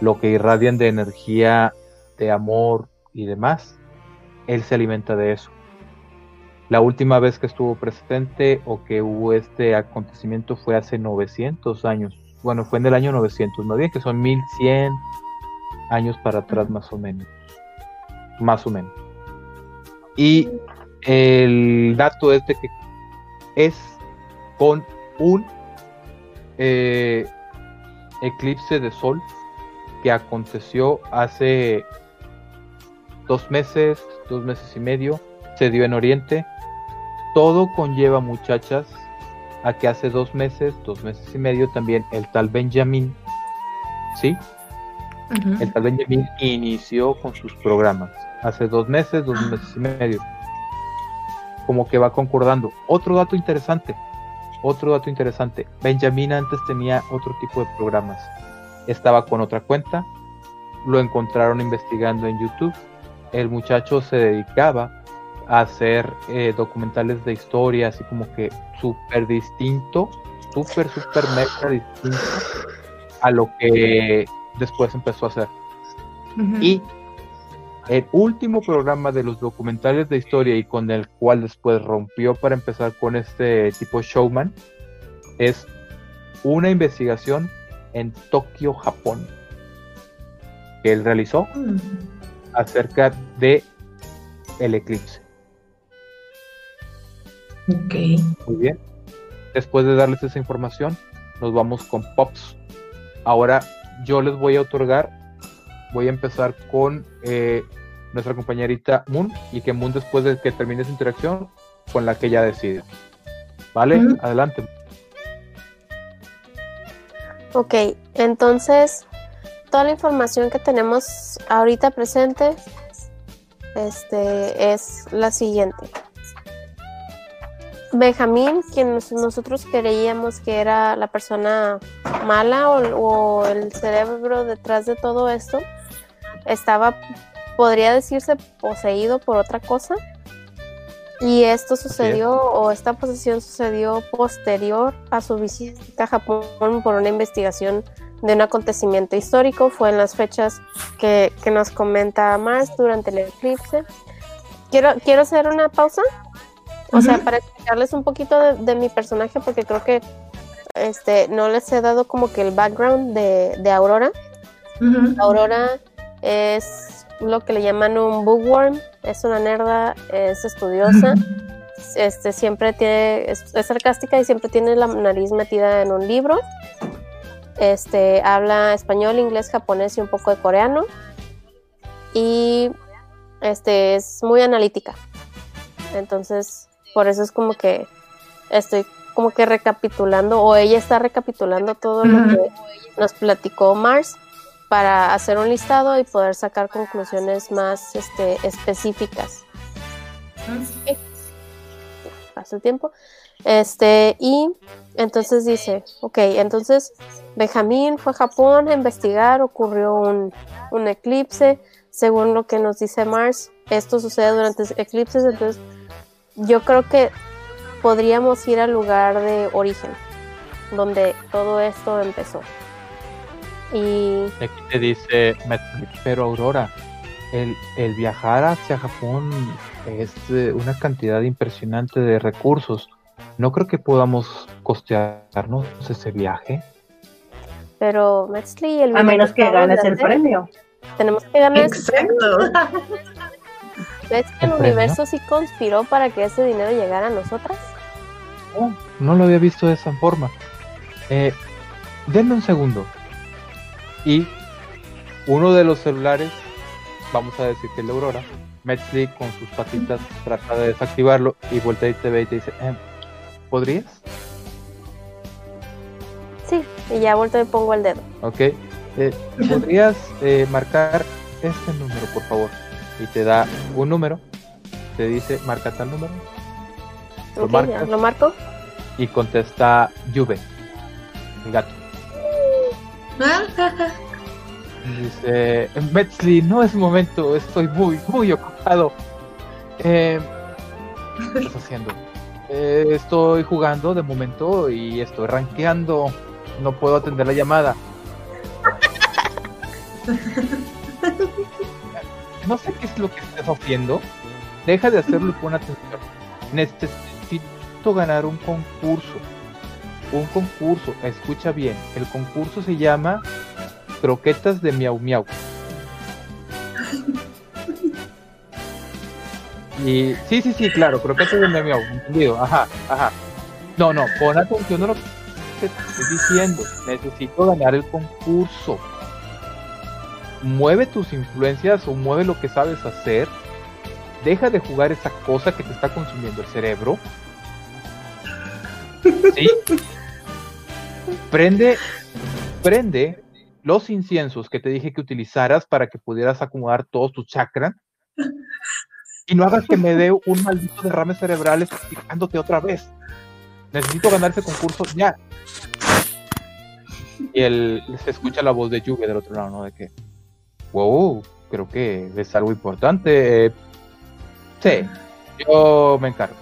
lo que irradian de energía, de amor y demás, él se alimenta de eso. La última vez que estuvo presente o que hubo este acontecimiento fue hace 900 años. Bueno, fue en el año 900, no digan que son 1100 años para atrás más o menos. Más o menos. Y el dato es de que es con un eh, eclipse de sol que aconteció hace dos meses, dos meses y medio, se dio en Oriente. Todo conlleva, muchachas, a que hace dos meses, dos meses y medio también el tal Benjamin, ¿sí? El tal Benjamin inició con sus programas. Hace dos meses, dos meses y medio. Como que va concordando. Otro dato interesante. Otro dato interesante. Benjamin antes tenía otro tipo de programas. Estaba con otra cuenta. Lo encontraron investigando en YouTube. El muchacho se dedicaba a hacer eh, documentales de historia, así como que súper distinto, súper, súper mega distinto a lo que después empezó a hacer. Y el último programa de los documentales de historia y con el cual después rompió para empezar con este tipo showman es una investigación en Tokio, Japón, que él realizó mm. acerca de el eclipse. Ok. Muy bien. Después de darles esa información, nos vamos con Pops. Ahora yo les voy a otorgar, voy a empezar con eh, nuestra compañerita Moon y que Moon después de que termine su interacción, con la que ella decide. ¿Vale? Adelante. Ok, entonces toda la información que tenemos ahorita presente este, es la siguiente. Benjamín, quien nosotros creíamos que era la persona mala o, el cerebro detrás de todo esto, estaba, podría decirse, poseído por otra cosa. Y esto sucedió, o esta posesión sucedió posterior a su visita a Japón por una investigación de un acontecimiento histórico. Fue en las fechas que, nos comenta Mars durante el eclipse. Quiero, quiero hacer una pausa o sea, para explicarles un poquito de, mi personaje, porque creo que este no les he dado como que el background de, Aurora. Aurora es lo que le llaman un bookworm, es una nerda, es estudiosa, este siempre tiene, es, sarcástica y siempre tiene la nariz metida en un libro. Este habla español, inglés, japonés y un poco de coreano. Y este es muy analítica. Entonces, por eso es como que estoy como que recapitulando, o ella está recapitulando todo lo que nos platicó Mars. para hacer un listado y poder sacar conclusiones más este, específicas. Pasa el tiempo. Este, y entonces dice, ok, entonces Benjamín fue a Japón a investigar, ocurrió un, un eclipse, según lo que nos dice Mars, esto sucede durante eclipses, entonces yo creo que podríamos ir al lugar de origen, donde todo esto empezó. Y aquí te dice, pero Aurora, el, el viajar hacia Japón es una cantidad impresionante de recursos. No creo que podamos costearnos ese viaje. Pero Metzli, el A menos que ganes el premio. Tenemos que ganar Exacto. ¿Ves que el, universo sí conspiró para que ese dinero llegara a nosotras? No, no lo había visto de esa forma. Eh, denme un segundo. Y uno de los celulares, vamos a decir que es la Aurora, Metzli con sus patitas trata de desactivarlo y voltea y te ve y te dice, eh, ¿podrías? Sí, y ya vuelto y pongo el dedo. Ok. Eh, ¿Podrías eh, marcar este número, por favor? Y te da un número. Te dice, marca tal número. Lo, marcas, ¿Lo marco? Y contesta Juve, el gato. Dice, Metzli, no es momento, estoy muy, muy ocupado. Eh, ¿Qué estás haciendo? Eh, estoy jugando de momento y estoy rankeando. No puedo atender la llamada. No sé qué es lo que estás haciendo. Deja de hacerlo y pon atención. Necesito ganar un concurso. Un concurso. Escucha bien. El concurso se llama Croquetas de Miau Miau. Y sí, sí, sí, claro, croquetas de Miau Miau. Entendido. Ajá, ajá. No, no, pon atención a lo que estoy diciendo. Necesito ganar el concurso mueve tus influencias o mueve lo que sabes hacer. Deja de jugar esa cosa que te está consumiendo el cerebro. ¿Sí? Prende, prende los inciensos que te dije que utilizaras para que pudieras acomodar todos tus chakras. Y no hagas que me dé un maldito derrame cerebral explicándote otra vez. Necesito ganar ese concurso ya. Y él se escucha la voz de Yuge del otro lado, ¿no? De que wow, creo que es algo importante. sí, yo me encargo.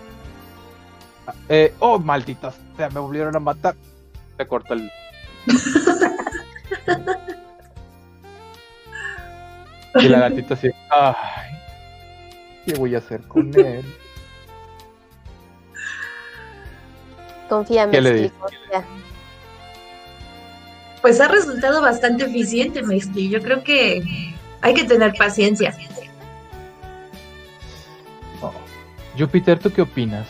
Eh, oh, malditas, me volvieron a matar. Se corta el. y la gatita así, ay, ¿qué voy a hacer con él? Confía, ¿Qué le confía. Pues ha resultado bastante eficiente, Mesty. Yo creo que hay que tener paciencia. Oh. Júpiter, ¿tú qué opinas?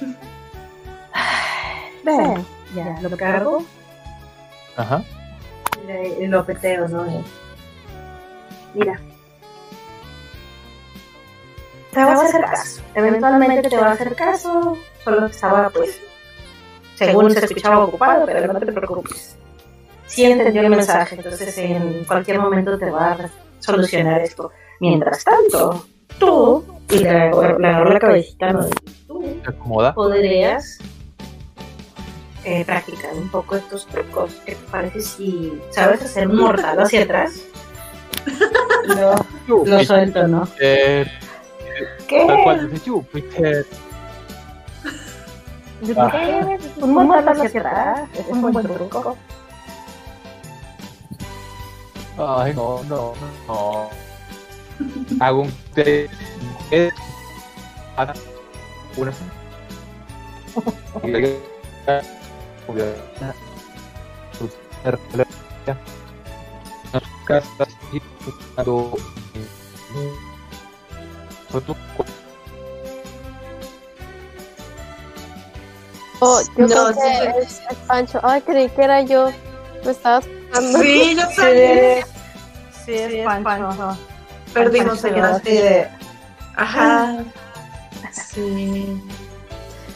Ven, ya, lo cargo. Ajá. Y lo peteo, ¿no? Mira. Te va a hacer caso. Eventualmente te va a hacer caso. Solo estaba, pues, según se escuchaba ocupado, pero no te preocupes sí entendió el mensaje, entonces en cualquier momento te va a solucionar esto. Mientras tanto, tú, y le agarro la cabecita, ¿no? tú podrías eh, practicar un poco estos trucos. ¿Qué te parece si sabes hacer un mortal hacia atrás? Lo, lo suelto, ¿no? Eh, ¿Qué? Un mortal hacia atrás es un buen truco. Ay, no, no, no. Hago un una Oh, yo no, creo que es, es Pancho. Ay, creí que era yo. Me estabas Sí, yo también. Sí, es Pancho. Perdimos se quedaste de... Ajá. Sí.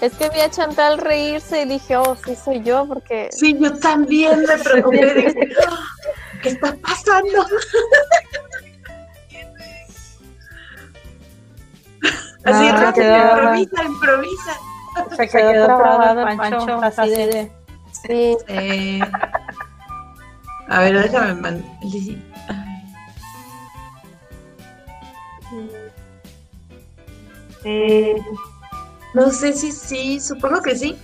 Es que vi a Chantal reírse y dije, oh, sí soy yo, porque... Sí, yo también me preocupé. ¿qué está pasando? Así, ah, improvisa, improvisa. Se quedó trabado el Pancho, así de... Sí. Eh, a ver, déjame mandar. Eh, no sé si sí, supongo que sí.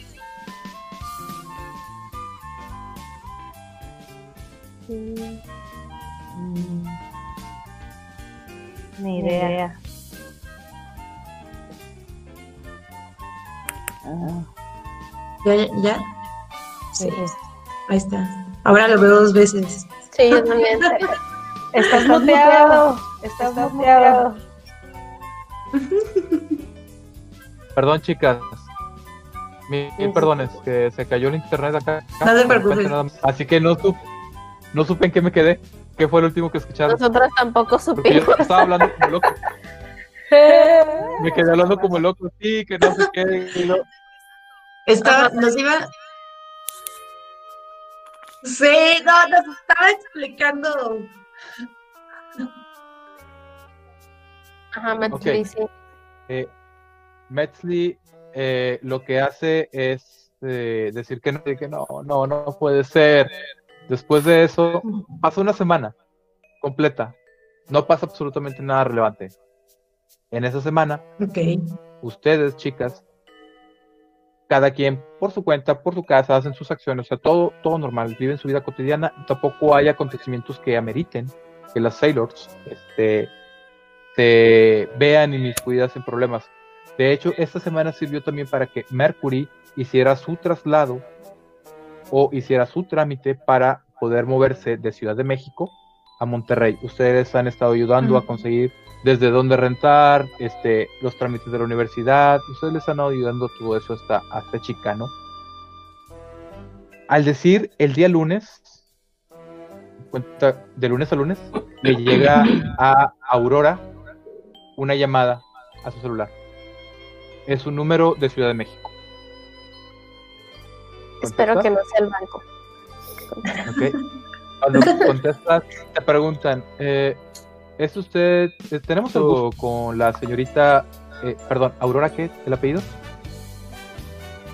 Mm. Ni idea. ¿Ya? ¿Ya? Sí. Ahí está. Ahora lo veo dos veces. Sí, yo también. Estás muteado. Estás muteado. Perdón, chicas. Mil, perdones, que se cayó el internet acá. No te preocupes. Así que no supe, no supe en qué me quedé. ¿Qué fue el último que escucharon? Nosotros tampoco supimos. yo estaba hablando como loco. me quedé hablando como loco, sí, que no sé qué. Estaba, nos iba. Sí, no, nos estaba explicando. Ajá, Metzli, sí. Eh, Metzli eh, lo que hace es eh, decir que no, que no, no, no puede ser. Después de eso, pasa una semana completa. No pasa absolutamente nada relevante. En esa semana, okay. ustedes, chicas, cada quien por su cuenta, por su casa, hacen sus acciones, o sea, todo, todo normal, viven su vida cotidiana, tampoco hay acontecimientos que ameriten que las Sailors este, se vean inmiscuidas en problemas. De hecho, esta semana sirvió también para que Mercury hiciera su traslado o hiciera su trámite para poder moverse de Ciudad de México a Monterrey. Ustedes han estado ayudando a conseguir desde dónde rentar, este, los trámites de la universidad. Ustedes les han ayudando todo eso hasta, hasta Chicano. Al decir el día lunes, cuenta de lunes a lunes, le llega a Aurora una llamada a su celular. Es un número de Ciudad de México. Espero que no sea el banco. Okay. Cuando contestas, te preguntan, eh, ¿Es usted, eh, tenemos algo con la señorita, eh, perdón, Aurora, ¿qué? ¿El apellido?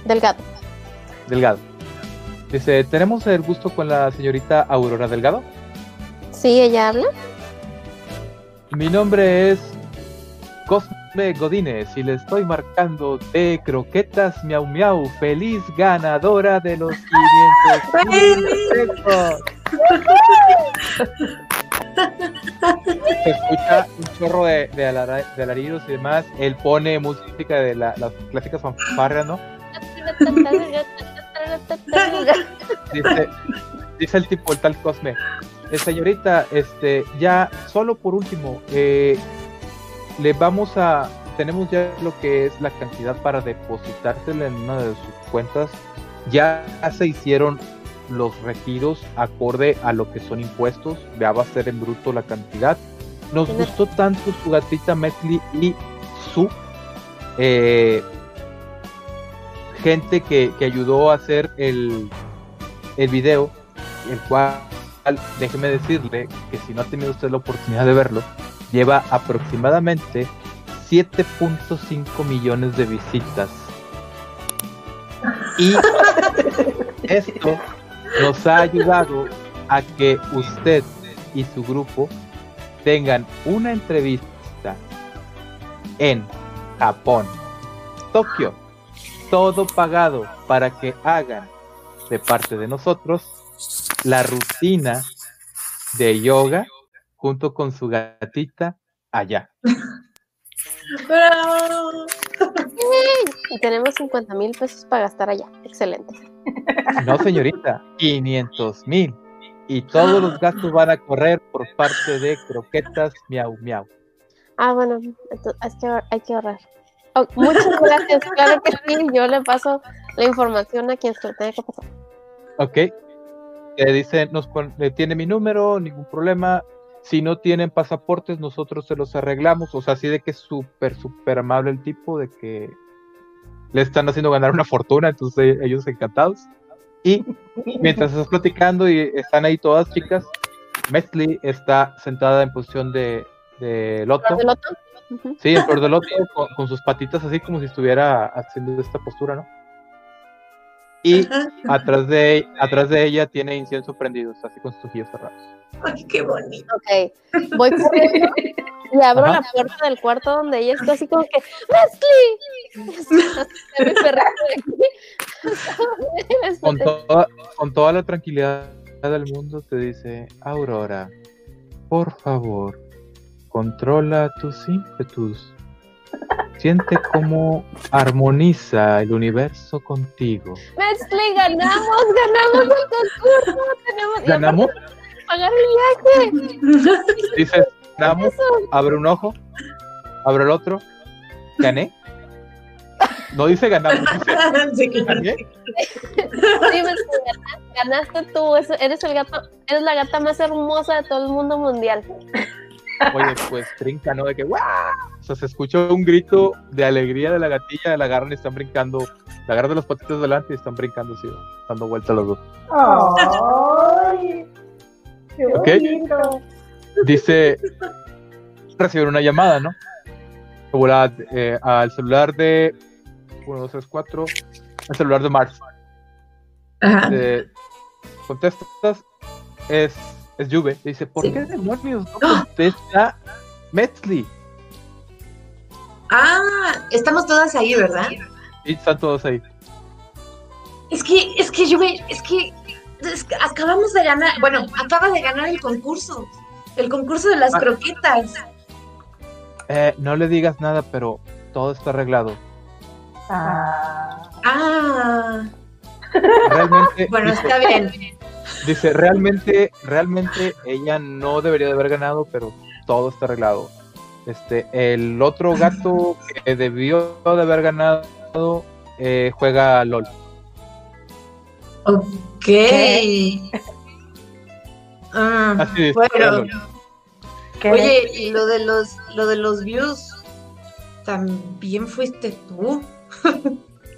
Delgado. Delgado. Dice, ¿tenemos el gusto con la señorita Aurora Delgado? Sí, ella habla. Mi nombre es Cosme Godínez y le estoy marcando de croquetas miau miau. Feliz ganadora de los 500 pesos. Se escucha un chorro de, alaridos y demás. Él pone música de la, las clásicas fanfarrias, ¿no? dice, dice el tipo, el tal Cosme. Eh, señorita, este, ya solo por último, eh, le vamos a, tenemos ya lo que es la cantidad para depositársela en una de sus cuentas. Ya se hicieron los retiros acorde a lo que son impuestos, ya va a ser en bruto la cantidad. Nos gustó tanto su gatita Metli y su eh, gente que, ayudó a hacer el, el video, el cual, déjeme decirle que si no ha tenido usted la oportunidad de verlo, lleva aproximadamente 7.5 millones de visitas. Y esto nos ha ayudado a que usted y su grupo tengan una entrevista en Japón, Tokio, todo pagado para que hagan de parte de nosotros la rutina de yoga junto con su gatita allá. Y tenemos 50 mil pesos para gastar allá. Excelente. No, señorita, 500 mil. Y todos los gastos van a correr por parte de croquetas miau miau. Ah, bueno, es que hay que ahorrar. Oh, muchas gracias, claro que sí, yo le paso la información a quien se lo tenga que pasar. Ok. Le dice, nos le tiene mi número, ningún problema. Si no tienen pasaportes, nosotros se los arreglamos. O sea, así de que es súper, súper amable el tipo, de que le están haciendo ganar una fortuna, entonces ellos encantados. Y mientras estás platicando y están ahí todas chicas, Metzli está sentada en posición de, de loto. ¿De loto? Sí, el flor de loto con, sus patitas así como si estuviera haciendo esta postura, ¿no? Y atrás de, atrás de ella tiene incienso prendido, así con sus ojillos cerrados. Ay, qué bonito. Ok, voy corriendo y abro la puerta del cuarto donde ella está así como que ¡Mesli! con, toda, con toda la tranquilidad del mundo te dice, Aurora, por favor, controla tus ímpetus. Siente cómo armoniza el universo contigo. Mesli, ganamos, ganamos el concurso. Tenemos, ¿Ganamos? Pagar el viaje. Dices, ganamos, abre un ojo, abre el otro, gané. No dice ganamos, dice gané. Sí, ganaste tú, eres el gato, eres la gata más hermosa de todo el mundo mundial. Oye, pues trinca, ¿no? De que ¡guau! O sea, se escuchó un grito de alegría de la gatilla, la agarran y están brincando, la agarran de los patitos delante y están brincando así, dando vuelta los dos. ¡Ay! ¡Qué Dice, recibieron una llamada, ¿no? Eh, al celular de 1, 2, 3, 4, al celular de Mars. Ajá. contestas, es es Juve. Dice, ¿por qué demonios no contesta Metzli? Ah, estamos todas ahí, ¿verdad? Sí, están todos ahí. Es que, es que Juve, es que, acabamos de ganar, bueno, acaba de ganar el concurso, el concurso de las ah. croquetas. Eh, no le digas nada, pero todo está arreglado. Ah. Ah. Realmente. bueno, está bien. Dice, realmente, realmente ella no debería de haber ganado, pero todo está arreglado. Este, el otro gato que debió de haber ganado eh, juega LOL. Ok. Ah, Así bueno. Oye, y lo de los, lo de los views, ¿también fuiste tú?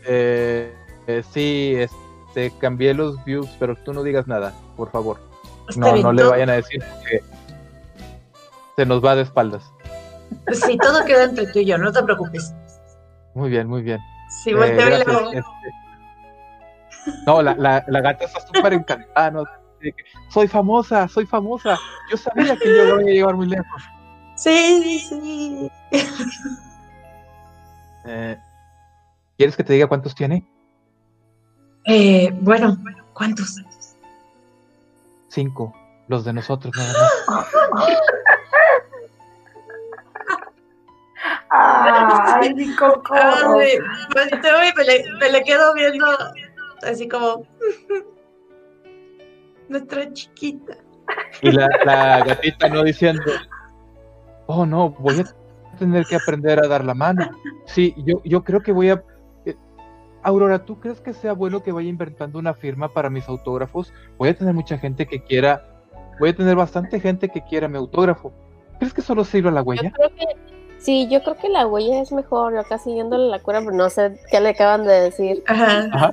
eh, eh, sí, es, te cambié los views, pero tú no digas nada, por favor. no, no le vayan a decir que se nos va de espaldas. Sí, todo queda entre tú y yo, no te preocupes. Muy bien, muy bien. Sí, eh, este, No, la, la, la, gata está súper encantada, ¿no? Soy famosa, soy famosa. Yo sabía que yo voy a llevar muy lejos. Sí, sí. Eh, ¿Quieres que te diga cuántos tiene? Eh, bueno, ¿cuántos? Cinco, los de nosotros nada Ay, mi coco. me, le, me le quedo viendo así como nuestra chiquita. Y la, la, gatita no diciendo, oh no, voy a tener que aprender a dar la mano. Sí, yo, yo creo que voy a Aurora, ¿tú crees que sea bueno que vaya inventando una firma para mis autógrafos? Voy a tener mucha gente que quiera, voy a tener bastante gente que quiera mi autógrafo. ¿Crees que solo sirve la huella? Yo creo que, sí, yo creo que la huella es mejor. Yo acá siguiéndole la cura, pero no sé qué le acaban de decir. Ajá.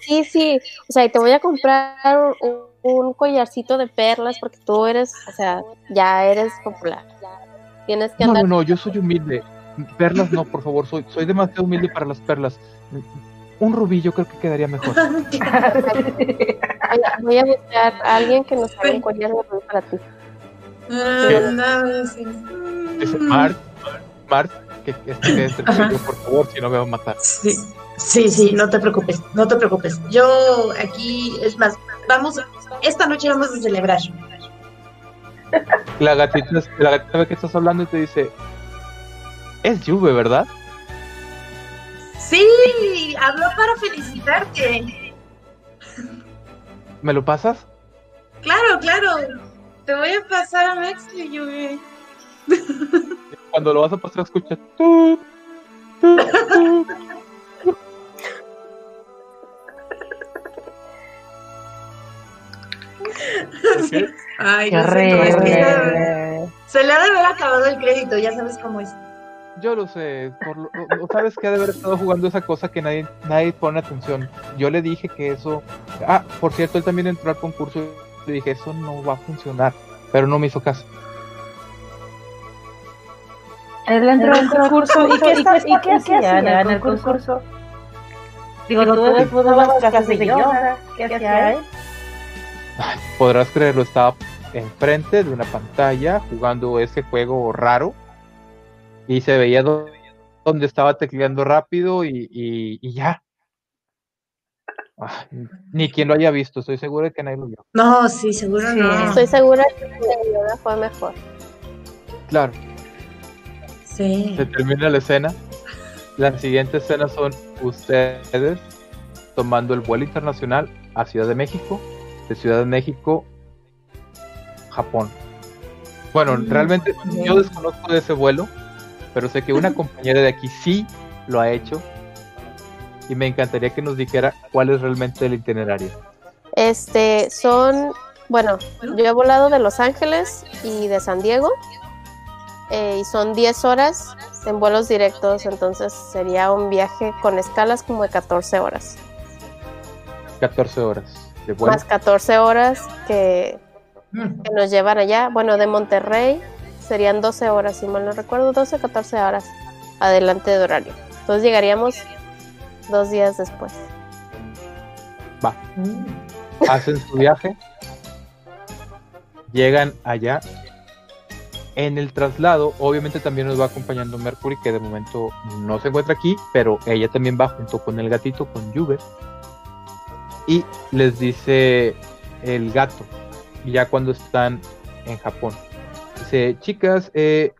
Sí, sí. O sea, y te voy a comprar un, collarcito de perlas porque tú eres, o sea, ya eres popular. Tienes que andar. No, no, no, yo soy humilde. Perlas no, por favor, soy, soy demasiado humilde para las perlas. Un rubí yo creo que quedaría mejor. Voy a buscar a alguien que nos haga un collar de rubí para ti. Ah, Mart, Mart, que, que esté por favor, si no me va a matar. Sí. sí, sí, no te preocupes, no te preocupes. Yo aquí, es más, vamos, esta noche vamos a celebrar. La gatita, la gatita ve que estás hablando y te dice, es Juve, ¿verdad? Sí, habló para felicitarte. ¿Me lo pasas? Claro, claro. Te voy a pasar a Maxley, Juve. Cuando lo vas a pasar, escucha. Ay, no sé, se le ha de haber acabado el crédito, ya sabes cómo es. Yo lo sé, por lo, sabes que ha de haber estado jugando esa cosa que nadie, nadie pone atención. Yo le dije que eso. Ah, por cierto, él también entró al concurso y dije, eso no va a funcionar, pero no me hizo caso. Él entró en el curso y qué, y qué hacía en el concurso. Digo, tú las clases de yoga, ¿qué hacía él? Podrás creerlo, estaba enfrente de una pantalla jugando ese juego raro y se veía donde estaba tecleando rápido y, y, ya. ni quien lo haya visto, estoy seguro de que nadie lo vio. No, sí, seguro no. Estoy segura que yoga fue mejor. Claro. Sí. Se termina la escena. Las siguientes escenas son ustedes tomando el vuelo internacional a Ciudad de México, de Ciudad de México, Japón. Bueno, mm, realmente yo desconozco de ese vuelo, pero sé que una compañera de aquí sí lo ha hecho y me encantaría que nos dijera cuál es realmente el itinerario. Este, son, bueno, yo he volado de Los Ángeles y de San Diego eh, y son 10 horas en vuelos directos, entonces sería un viaje con escalas como de 14 horas. 14 horas de vuelo. Más 14 horas que, mm. que nos llevan allá. Bueno, de Monterrey serían 12 horas, si mal no recuerdo, 12 14 horas adelante de horario. Entonces llegaríamos dos días después. Va. Hacen su viaje, llegan allá en el traslado, obviamente también nos va acompañando Mercury, que de momento no se encuentra aquí, pero ella también va junto con el gatito, con Juve. Y les dice el gato, ya cuando están en Japón. Dice, chicas, eh,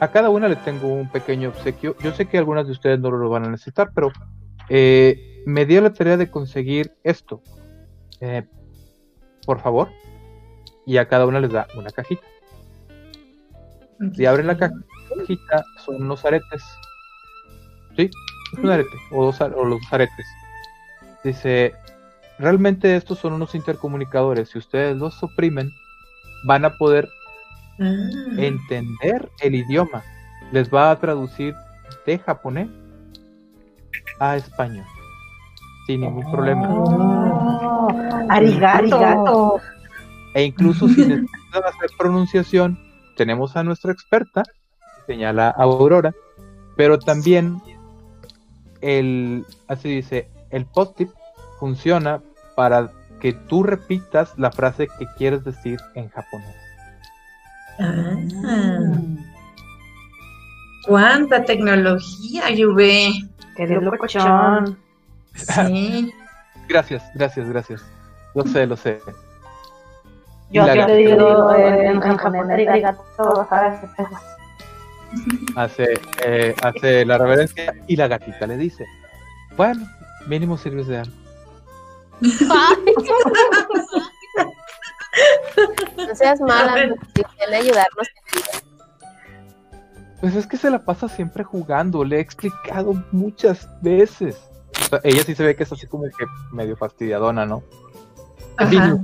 a cada una le tengo un pequeño obsequio. Yo sé que algunas de ustedes no lo van a necesitar, pero eh, me dio la tarea de conseguir esto. Eh, por favor. Y a cada una les da una cajita. Si abren la cajita, son unos aretes. ¿Sí? Un arete, o, dos, o los aretes. Dice, realmente estos son unos intercomunicadores. Si ustedes los oprimen, van a poder ah. entender el idioma. Les va a traducir de japonés a español. Sin ningún problema. Oh, arigato. E incluso si necesitan hacer pronunciación, tenemos a nuestra experta, señala Aurora, pero también el, así dice, el post-it funciona para que tú repitas la frase que quieres decir en japonés. Ah. ¡Cuánta tecnología, Yuve! ¡Qué locochón! Sí. gracias, gracias, gracias. Lo sé, lo sé. Yo aquí te digo en, japonés, arigato, ¿sabes? Hace, eh, hace la reverencia y la gatita le dice, bueno, mínimo sirves de algo. no seas mala, quiere ayudarnos. Pues es que se la pasa siempre jugando, le he explicado muchas veces. ella sí se ve que es así como que medio fastidiadona, ¿no? Ajá.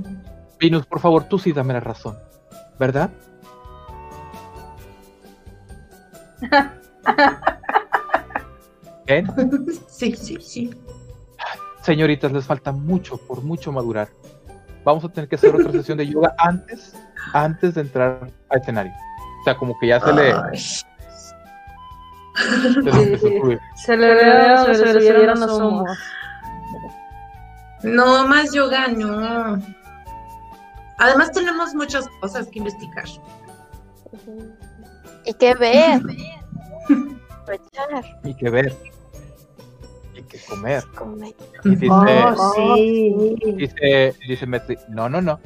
Venus, por favor, tú sí dame la razón, ¿verdad? ¿Eh? Sí, sí, sí. Señoritas, les falta mucho, por mucho madurar. Vamos a tener que hacer otra sesión de yoga antes, antes de entrar al escenario. O sea, como que ya se le. Se, le veo, se, le subieron los humos. No, más yoga, no. Además tenemos muchas cosas que investigar. Y que ver. y que ver. Que comer. Y dice, oh, sí. dice, dice no, no, no.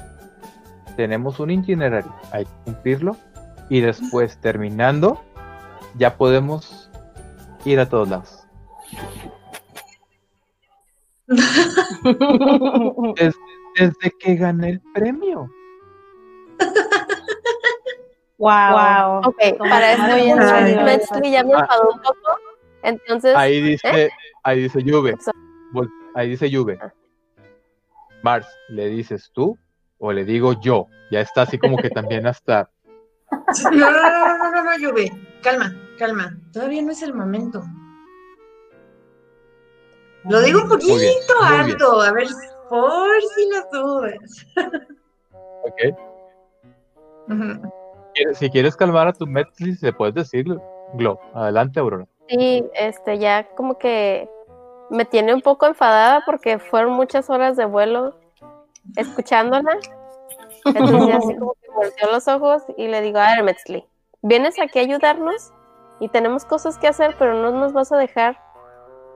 Tenemos un itinerario, hay que cumplirlo. Y después, terminando, ya podemos ir a todos lados. desde que gané el premio. Wow. Ok, para eso ya me enfadó un poco. Entonces. Ahí dice, ¿eh? ahí dice Juve. Ahí dice Juve. Ah. Mars, ¿le dices tú o le digo yo? Ya está así como que también hasta. No, no, no, no, no, no, Juve. Calma, calma. Todavía no es el momento. Lo digo un poquito alto, a ver por si las dudas. Ok. Si quieres calmar a tu Metli, se puedes decirlo. Glo, adelante, Aurora. Sí, este, ya como que me tiene un poco enfadada porque fueron muchas horas de vuelo escuchándola. Entonces así como que volteó los ojos y le digo, a ver, Metzli, vienes aquí a ayudarnos y tenemos cosas que hacer, pero no nos vas a dejar,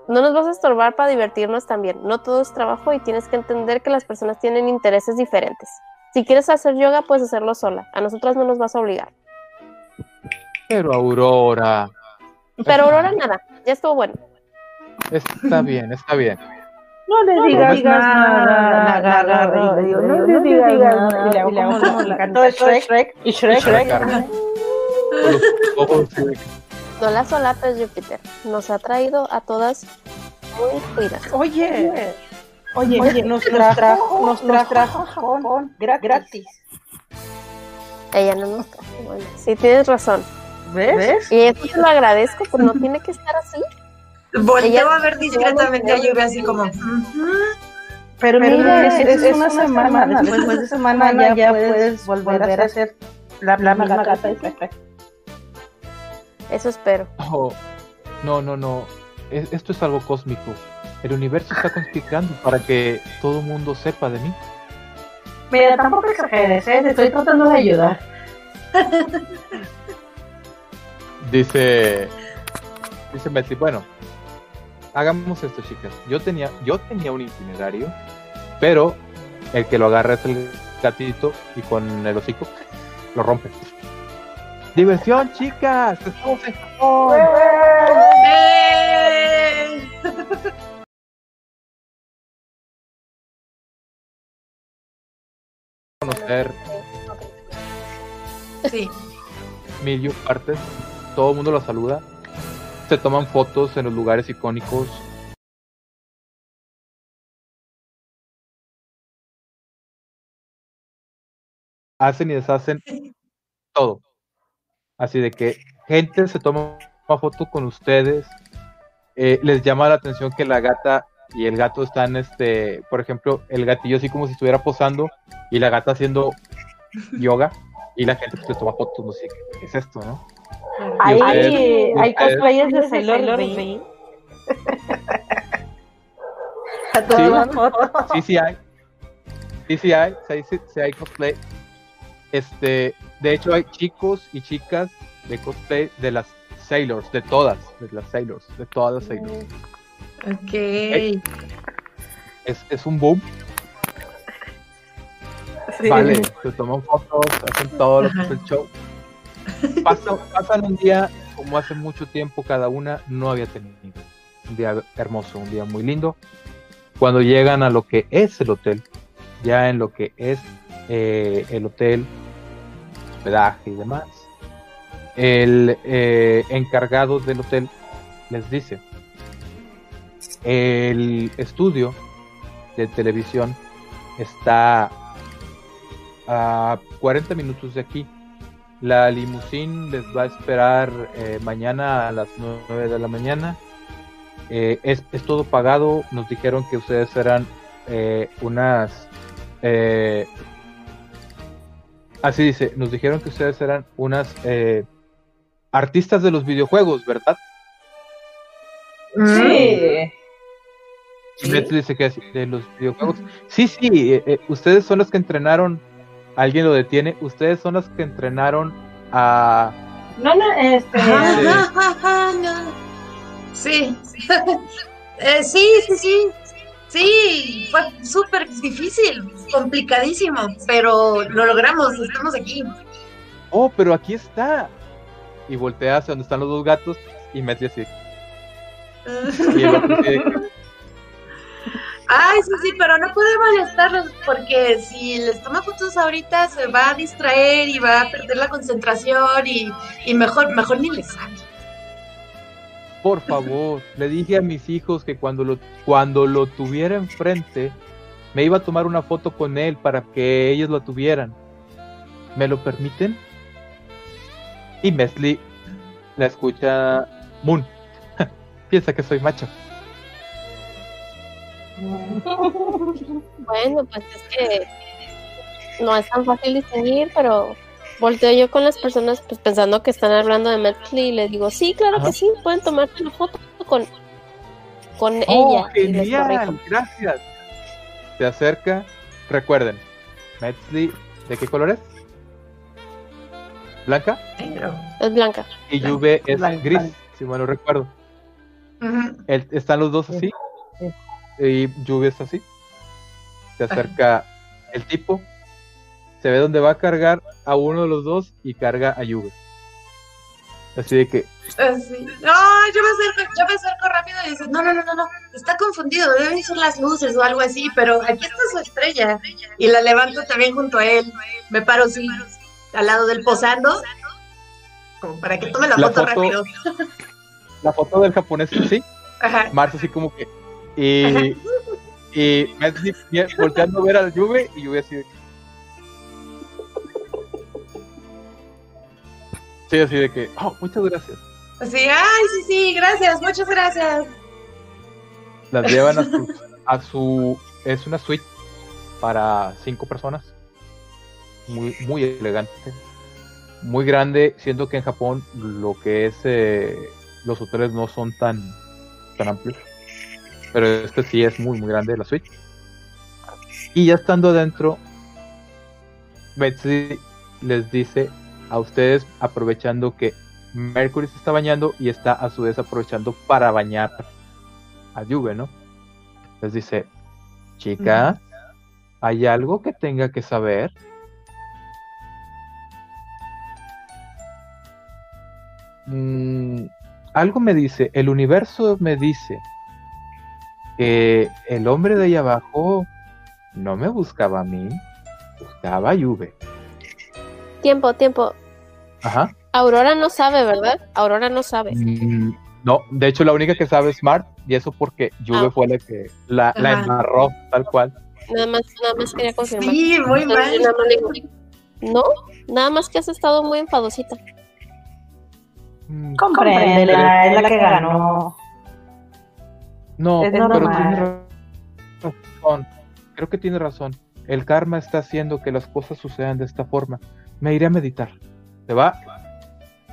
no nos vas a estorbar para divertirnos también. No todo es trabajo y tienes que entender que las personas tienen intereses diferentes. Si quieres hacer yoga, puedes hacerlo sola. A nosotras no nos vas a obligar. Pero Aurora. Pero Aurora nada, ya estuvo bueno. Está bien, está bien. No le digas, nada, nada, no le digas nada. Y le hago como la cantó Shrek y Shrek, Shrek. No la solapes, Júpiter. Nos ha traído a todas muy cuidas. Oye, oye, oye, nos trajo, nos trajo Japón gratis. Ella no nos trajo. Bueno, sí, tienes razón. ¿Ves? Y eso te lo agradezco, pues no tiene que estar así. Volteo a ver discretamente a Lluvia así como... Pero, mira, es, es, una, semana, después, de semana ya, puedes volver a hacer la, la misma gata Eso espero. no, no, no. Esto es algo cósmico. El universo está conspirando para que todo el mundo sepa de mí. Mira, tampoco exageres, ¿eh? Te estoy tratando de ayudar. dice, dice Messi, bueno, hagamos esto, chicas. Yo tenía, yo tenía un itinerario, pero el que lo agarra es el gatito y con el hocico lo rompe. Diversión, chicas, estamos en Japón. conocer sí. mil partes, todo el mundo lo saluda se toman fotos en los lugares icónicos. Hacen y deshacen todo. Así de que gente se toma foto con ustedes. Eh, les llama la atención que la gata y el gato están, este, por ejemplo, el gatillo así como si estuviera posando y la gata haciendo yoga y la gente se toma fotos, no sé qué es esto, ¿no? Hay, hay cosplayers de Sailor Moon. sí, sí hay. Sí, sí hay. Sí, hay cosplay. Este, de hecho, hay chicos y chicas de cosplay de las Sailors, de todas, de las Sailors, de todas las Sailors. Ok. Es, es un boom. Vale, se toman fotos, hacen todo lo que es el show. Pasan, un día como hace mucho tiempo cada una no había tenido. Un día hermoso, un día muy lindo. Cuando llegan a lo que es el hotel, ya en lo que es eh, el hotel, hospedaje y demás, el eh, encargado del hotel les dice, el estudio de televisión está a 40 minutos de aquí la limusín les va a esperar eh, mañana a las 9 de la mañana. Eh, es, todo pagado. Nos dijeron que ustedes eran eh, unas... así dice, nos dijeron que ustedes eran unas artistas de los videojuegos, ¿verdad? Sí. Y dice que de los videojuegos. Sí, sí, ustedes son los que entrenaron alguien lo detiene. Ustedes son los que entrenaron a. No, no, este. Sí. eh, sí, sí, sí. Sí, fue súper difícil, complicadísimo, pero lo logramos, estamos aquí. Oh, pero aquí está. Y voltea hacia donde están los dos gatos y mete así. y el otro Ay, sí, sí, pero no puede molestarlos porque si les toma fotos ahorita se va a distraer y va a perder la concentración y, mejor, mejor ni les sale. Por favor, le dije a mis hijos que cuando lo, cuando lo tuviera enfrente, me iba a tomar una foto con él para que ellos lo tuvieran. ¿Me lo permiten? Y Mesli la escucha Moon. Piensa que soy macho. Bueno, pues es que no es tan fácil distinguir, pero volteo yo con las personas pues pensando que están hablando de Metli y les digo, sí, claro que sí, pueden tomarse una foto con, con oh, ella. Genial, gracias. Se acerca, recuerden, Metzli, ¿de qué color es? ¿Blanca? Es blanca. Y Juve es gris, si mal no recuerdo. están los dos así. Y Juve es así. Se acerca el tipo. Se ve dónde va a cargar a uno de los dos y carga a Juve. Así de que. Así. No, yo me acerco, yo me acerco rápido y dice, no, no, no, no, no, está confundido, deben ser las luces o algo así, pero aquí está su estrella. Y la levanto también junto a él. Me paro así al lado del posando, como para que tome la, foto, rápido. La foto del japonés, sí. Ajá. Marzo así como que. Y, y me volteando a ver al Juve y Juve así de Sí, así de que, oh, muchas gracias. Así, ay, sí, sí, gracias, muchas gracias. Las llevan a su, a su es una suite para cinco personas muy, muy elegante, muy grande, siendo que en Japón lo que es eh, los hoteles no son tan, tan amplios. Pero este sí es muy, muy grande la suite. Y ya estando adentro, Betsy les dice a ustedes, aprovechando que Mercury se está bañando y está a su vez aprovechando para bañar a Juve, ¿no? Les dice, chica, ¿hay algo que tenga que saber? Mm, algo me dice, el universo me dice que el hombre de ahí abajo no me buscaba a mí, buscaba a Juve. Tiempo, tiempo. Ajá. Aurora no sabe, ¿verdad? Aurora no sabe. Mm, no, de hecho la única que sabe es Smart y eso porque Juve ah. fue la que la, la embarró tal cual. Nada más, nada más quería confirmar. Sí, muy mal. No, nada más que has estado muy enfadosita. Mm, Compréndela, es la que ganó. No, pero tiene razón. Creo que tiene razón. El karma está haciendo que las cosas sucedan de esta forma. Me iré a meditar. Se va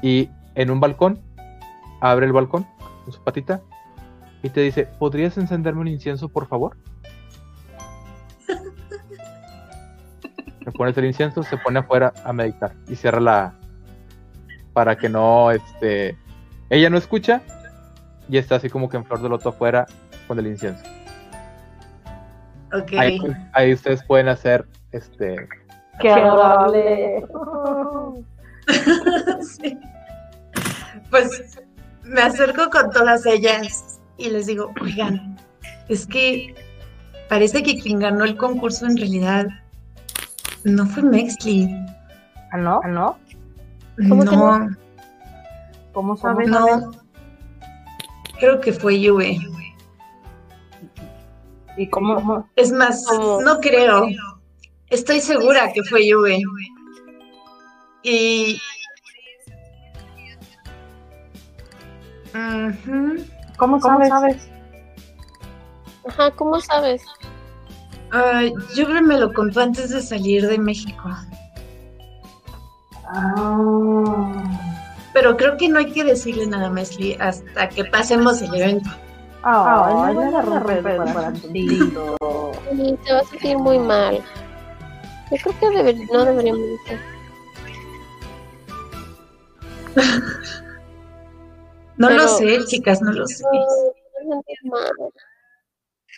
y en un balcón abre el balcón con su patita y te dice, ¿podrías encenderme un incienso, por favor? Le pones el incienso, se pone afuera a meditar y cierra la, para que no, este, ella no escucha y está así como que en flor de loto afuera con el incienso. Ok. Ahí, ustedes pueden hacer, este... ¡Qué adorable! Pues me acerco con todas ellas y les digo, oigan, es que parece que quien ganó el concurso en realidad no fue Mexley. ¿Ah, no? ¿Ah, no? ¿Cómo no. ¿Cómo sabes? No. Creo que fue Yue. ¿Y cómo? Es más, no creo. Estoy segura que fue Yue. Y. ¿Cómo, sabes? Ajá, ¿cómo sabes? Yue me lo contó antes de salir de México. Ah. Pero creo que no hay que decirle nada a Mesli hasta que pasemos el evento. Ah, no la romper para Sí, te va a sentir muy mal. Yo creo que no deberíamos decir. no lo sé, chicas, no lo sé.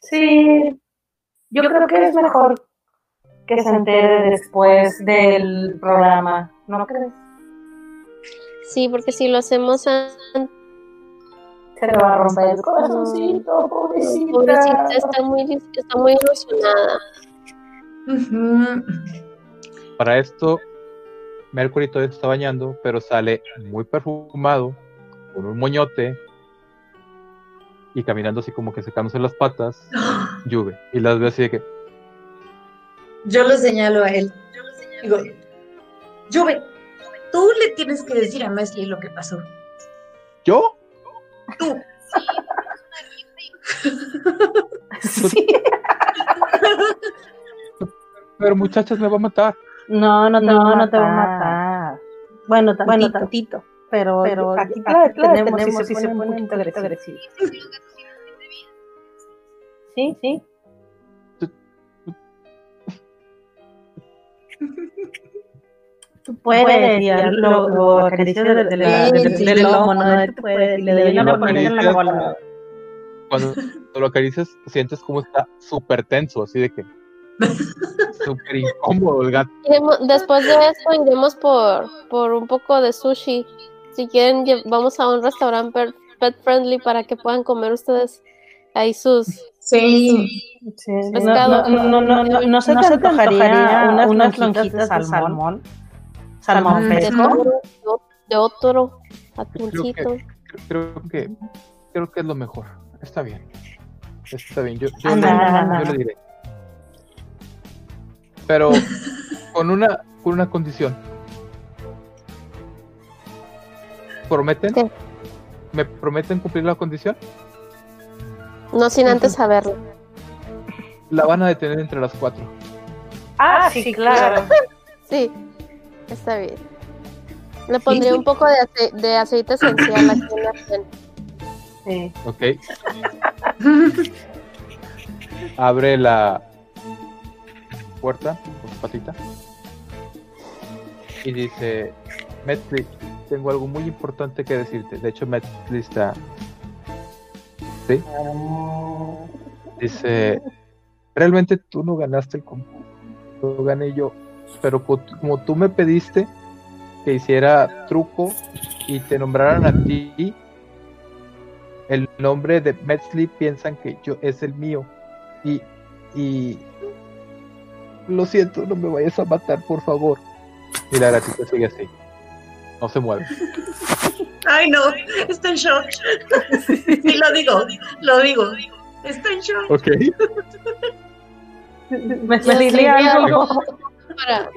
Sí, yo creo que es mejor que se entere después del programa, ¿no crees? Sí, porque si lo hacemos antes... Se le va a romper el corazoncito, pobrecita. Pobrecita, está muy, está muy ilusionada. Para esto, Mercury todavía está bañando, pero sale muy perfumado, con un moñote, y caminando así como que secándose las patas, lluve. Y las ve así de que, yo lo señalo a él. Digo, Juve, tú le tienes que decir a Mesli lo que pasó. ¿Yo? Tú. Sí. Pero muchachas, me va a matar. No, no te, no, no te va a matar. Bueno, tantito. Bueno, tantito. Pero, pero aquí, claro, tenemos, tenemos si se, pone un poquito agresivo. Sí, sí. Tú puedes, ya lo, lo acaricias del lomo, ¿no? Tú puedes, le deberían poner en la cola. Cuando lo acaricias, sientes como está súper tenso, así de que súper incómodo el gato. Después de eso iremos por, por un poco de sushi. Si quieren, vamos a un restaurante pet friendly para que puedan comer ustedes ahí sus sí, sí. pescado. No, no, no, no, no, se te antojaría unas, unas lonjitas de salmón. Salmón fresco. De otro atuncito. Creo que, creo que, creo que es lo mejor. Está bien. Está bien. Yo, yo, le, yo le diré. Pero con una, con una condición. ¿Prometen? ¿Qué? ¿Me prometen cumplir la condición? No sin antes saberlo. La van a detener entre las cuatro. Ah, sí, claro. sí, está bien. Le pondría un poco de, ace de aceite esencial aquí en la frente. Sí. Ok. Abre la puerta con su patita y dice: Metzli, tengo algo muy importante que decirte. De hecho, Metzli está. ¿Sí? Dice: Realmente tú no ganaste el concurso, lo gané yo. Pero como tú me pediste que hiciera truco y te nombraran a ti, el nombre de Metzli piensan que yo es el mío. Y, y lo siento, no me vayas a matar, por favor. Y la gatita sigue así. No se mueve. Ay, no, está en shock. Sí, lo digo, lo digo. Está en shock. Ok. me salí algo. Para,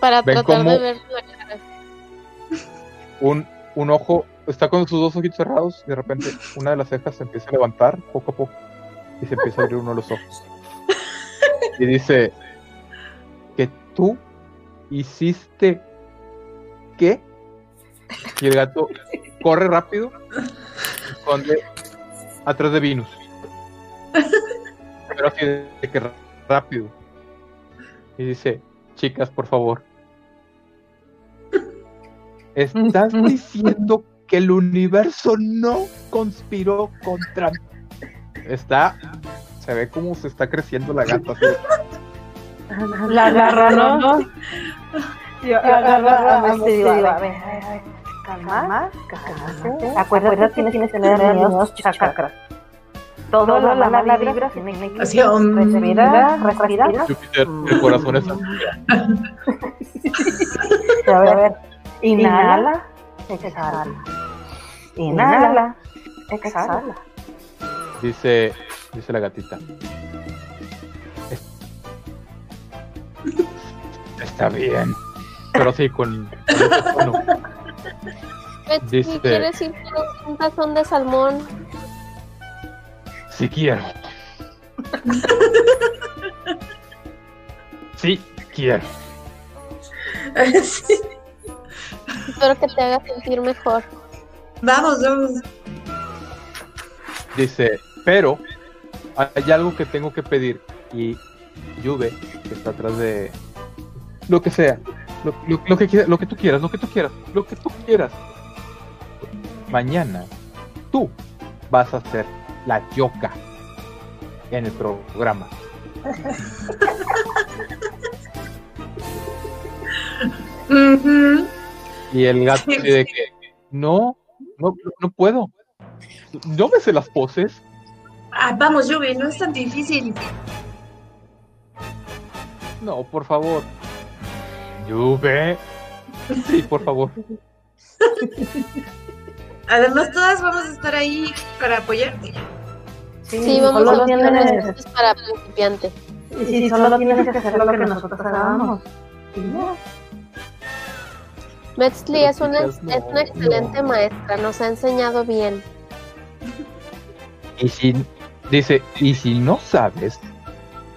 para tratar de ver la cara. Un, un ojo está con sus dos ojitos cerrados y de repente una de las cejas se empieza a levantar poco a poco y se empieza a abrir uno de los ojos. Y dice que tú hiciste qué? Y el gato corre rápido, se esconde atrás de Venus. Pero así de que rápido. Y dice, chicas, por favor. ¿Estás diciendo que el universo no conspiró contra mí. Está, se ve como se está creciendo la gata. La agarra, ¿no? Yo agarro a ver, a ver, calma, calma. Acuérdate, tienes que tener chakras. Todo la mala vibra tiene que respira, respira. Júpiter, el corazón está. A ver, a ver, inhala, exhala. Inhala. Exhala. Dice, dice la gatita. Está bien. Pero sí, con. con Dice, ¿Quieres ir por un tazón de salmón? Si quiero. sí, quiero. sí. Espero que te haga sentir mejor. Vamos, vamos. Dice, pero hay algo que tengo que pedir. Y Juve, que está atrás de lo que sea, lo, que, lo que tú quieras, lo que tú quieras, lo que tú quieras. Mañana tú vas a ser la yoka en el programa. Y el gato dice que no, no, no puedo. ¿No me sé las poses? Ah, vamos, Yubi, no es tan difícil. No, por favor. Yubi. Sí, por favor. Además, todas vamos a estar ahí para apoyarte. Sí, sí vamos a hacer para principiante. Y si solo tienes que hacer lo que nosotros hagamos. Metzli es una, es una excelente maestra, nos ha enseñado bien. Y si, dice, y si no sabes,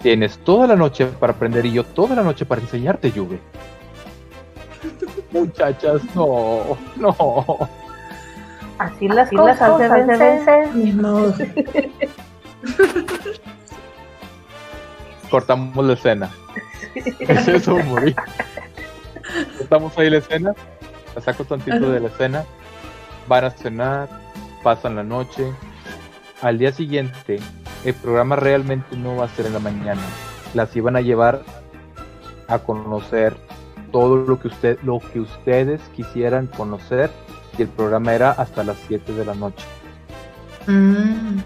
Tienes toda la noche para aprender y yo toda la noche para enseñarte, Yuge. Muchachas, no, no. Así las cosas, cosas Cortamos la escena. Es eso, morir. Cortamos ahí la escena. La saco tantito de la escena. Van a cenar. Pasan la noche. Al día siguiente, el programa realmente no va a ser en la mañana. Las iban a llevar a conocer todo lo que usted, lo que ustedes quisieran conocer y el programa era hasta las 7 de la noche. Mm.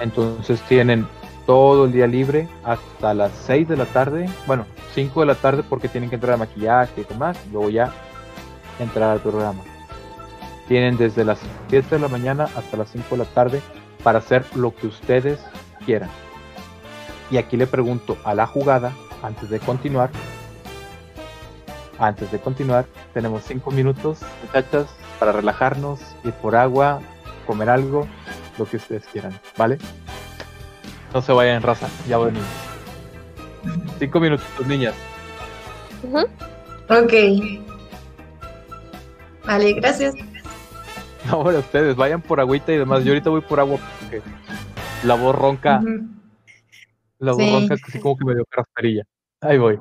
Entonces tienen todo el día libre hasta las 6 de la tarde, bueno, 5 de la tarde porque tienen que entrar a maquillaje y demás, luego ya entrar al programa. Tienen desde las 7 de la mañana hasta las 5 de la tarde para hacer lo que ustedes quieran. Y aquí le pregunto a la jugada, antes de continuar, antes de continuar, tenemos 5 minutos, muchachas, para relajarnos, ir por agua, comer algo, lo que ustedes quieran, ¿vale? No se vayan en raza, ya venimos. Cinco minutos, niñas. Ok. Vale, gracias. No, bueno, ustedes vayan por agüita y demás. Yo ahorita voy por agua porque la voz ronca. La voz ronca así como que me dio carasperilla. Ahí voy.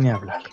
Ni hablar.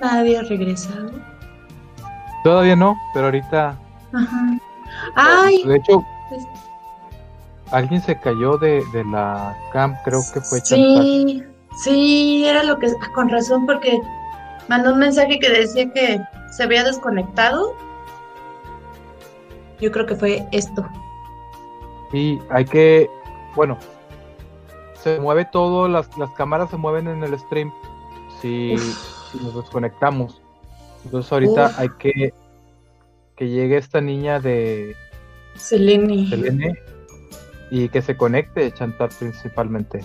Nadie ha regresado. Todavía no, pero ahorita. Ajá. Ay. De hecho, alguien se cayó de, de la camp, creo que fue Sí, sí, era lo que. Con razón, porque mandó un mensaje que decía que se había desconectado. Yo creo que fue esto. Y hay que. Bueno, se mueve todo, las, las cámaras se mueven en el stream si, nos desconectamos. Entonces ahorita hay que que llegue esta niña de Selene. Selene y que se conecte Chantar principalmente.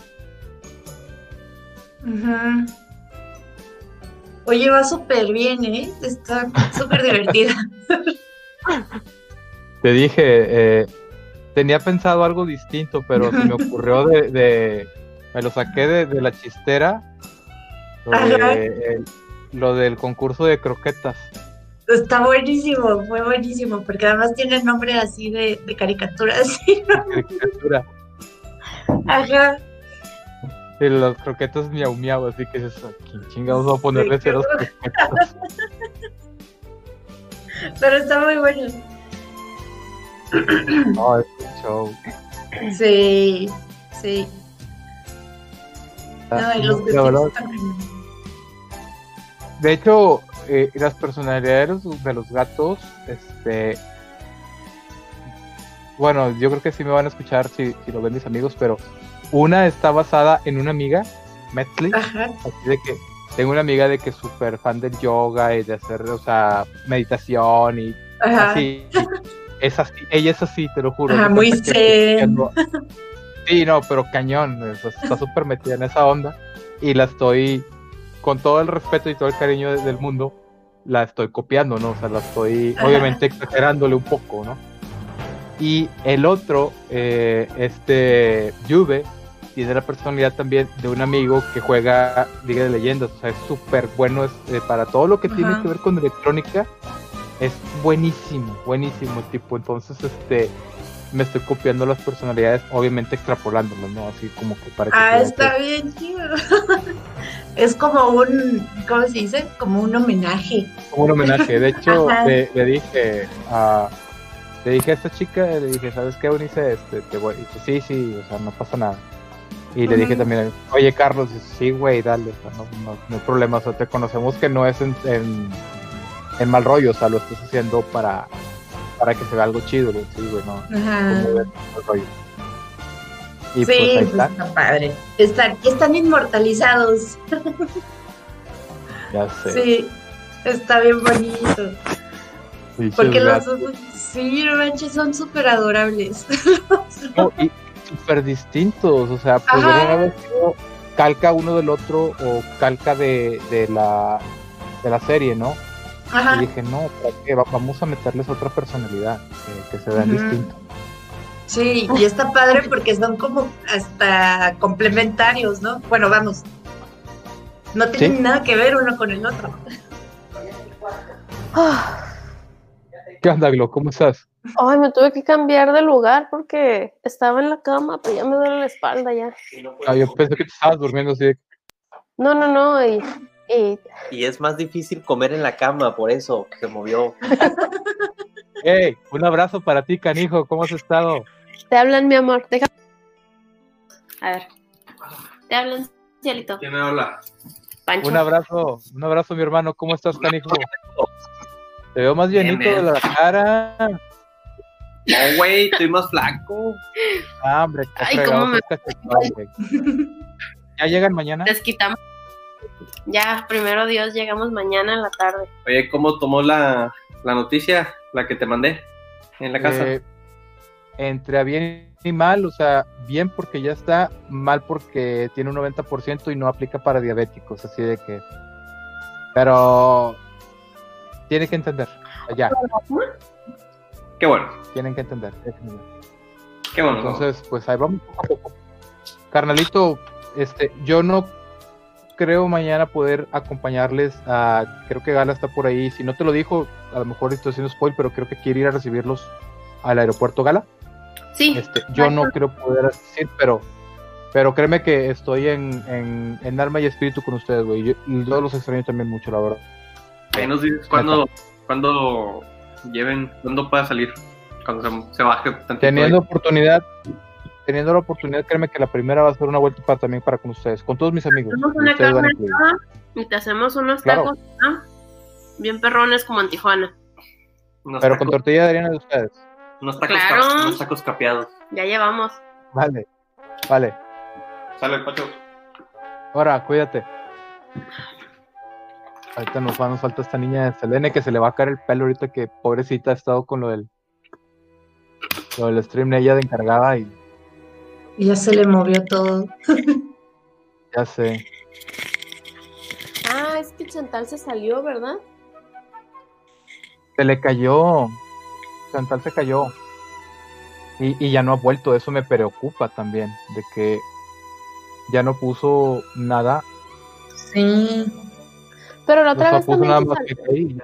Oye, va súper bien, ¿eh? Está súper divertida. Te dije, eh, tenía pensado algo distinto, pero se me ocurrió de, me lo saqué de, la chistera, lo del concurso de croquetas. Está buenísimo, fue buenísimo, porque además tiene nombre así de, de caricatura, así, Caricatura. Ajá. Los croquetos miau miau, así que es aquí, chingados voy a ponerle ceros croquetos. Pero está muy bueno. No, es un show. Sí, sí. No, y los vestidos De hecho, eh, las personalidades de los gatos, este, bueno, yo creo que sí me van a escuchar si, lo ven mis amigos, pero una está basada en una amiga, Metzli, así de que tengo una amiga de que es súper fan del yoga y de hacer, o sea, meditación y así. Es así, ella es así, te lo juro. muy zen. Sí, no, pero cañón, está súper metida en esa onda y la estoy con todo el respeto y todo el cariño del mundo, la estoy copiando, ¿no? O sea, la estoy obviamente exagerándole un poco, ¿no? Y el otro, eh, este Juve, tiene la personalidad también de un amigo que juega Liga de Leyendas, o sea, es súper bueno es, eh, para todo lo que tiene que ver con electrónica, es buenísimo, buenísimo tipo, entonces este me estoy copiando las personalidades, obviamente extrapolándolo, ¿no? Así como que para que... Ah, está bien chido. es como un, ¿cómo se dice? Como un homenaje. Como un homenaje. De hecho, le, dije a... Le dije a esta chica, le dije, ¿sabes qué, Unice? Este, te voy. Y dice, sí, sí, o sea, no pasa nada. Y le dije también, oye, Carlos, sí, güey, dale, o sea, no, no, no, hay problema, o sea, te conocemos que no es en, en, en mal rollo, o sea, lo estás haciendo para, para que se vea algo chido, sí, güey, no. Y sí, pues, pues está padre. Están, están inmortalizados. Ya sé. Sí, está bien bonito. Porque los sí, no manches, son súper adorables. y súper distintos, o sea, podrían haber sido calca uno del otro o calca de, de, la, de la serie, ¿no? Y dije, no, vamos a meterles otra personalidad, que, se vean distintos. Sí, y está padre porque son como hasta complementarios, ¿no? Bueno, vamos. No tienen nada que ver uno con el otro. ¿Qué onda, Glo? ¿Cómo estás? Ay, me tuve que cambiar de lugar porque estaba en la cama, pero ya me duele la espalda ya. Ah, yo pensé que te estabas durmiendo así. No, no, no, y y es más difícil comer en la cama, por eso se movió. Hey, un abrazo para ti, canijo. ¿Cómo has estado? Te hablan, mi amor. Deja... A ver. Te hablan, cielito. ¿Quién me habla? Pancho. Un abrazo, un abrazo, mi hermano. ¿Cómo estás, canijo? Te veo más llenito de la cara. No, güey, estoy más flaco. Ah, hombre, Ay, ¿cómo me... ¿Ya llegan mañana? Desquitamos. Ya, primero Dios, llegamos mañana en la tarde. Oye, ¿cómo tomó la, noticia, la que te mandé en la casa? Eh, entre a bien y mal, o sea, bien porque ya está, mal porque tiene un 90% y no aplica para diabéticos, así de que... Pero tiene que entender, ya. Qué bueno. Tienen que entender. Qué bueno. Entonces, pues ahí vamos poco a poco. Carnalito, este, yo no creo mañana poder acompañarles a, creo que Gala está por ahí, si no te lo dijo, a lo mejor estoy haciendo spoil, pero creo que quiere ir a recibirlos al aeropuerto Gala. Sí. Este, yo no creo poder asistir, pero, pero créeme que estoy en, en, alma y espíritu con ustedes, güey. Yo, los extraño también mucho, la verdad. Ahí nos dices cuándo, cuando lleven, cuándo pueda salir, cuando se, baje. Teniendo oportunidad, teniendo la oportunidad, créeme que la primera va a ser una vuelta para, también para con ustedes, con todos mis amigos. Hacemos una carne y te hacemos unos tacos, Bien perrones como en Tijuana. Pero con tortilla de harina de ustedes. Unos tacos, claro. unos tacos capeados. Ya llevamos. Vale, vale. Sale, Pacho. Ahora, cuídate. Ahorita nos, nos falta esta niña de Selene que se le va a caer el pelo ahorita que pobrecita ha estado con lo del lo del stream de ella de encargada y ya se le movió todo. ya sé. Ah, es que Chantal se salió, ¿verdad? Se le cayó. Chantal se cayó. Y, y ya no ha vuelto. Eso me preocupa también. De que ya no puso nada. Sí. Pero la otra vez también.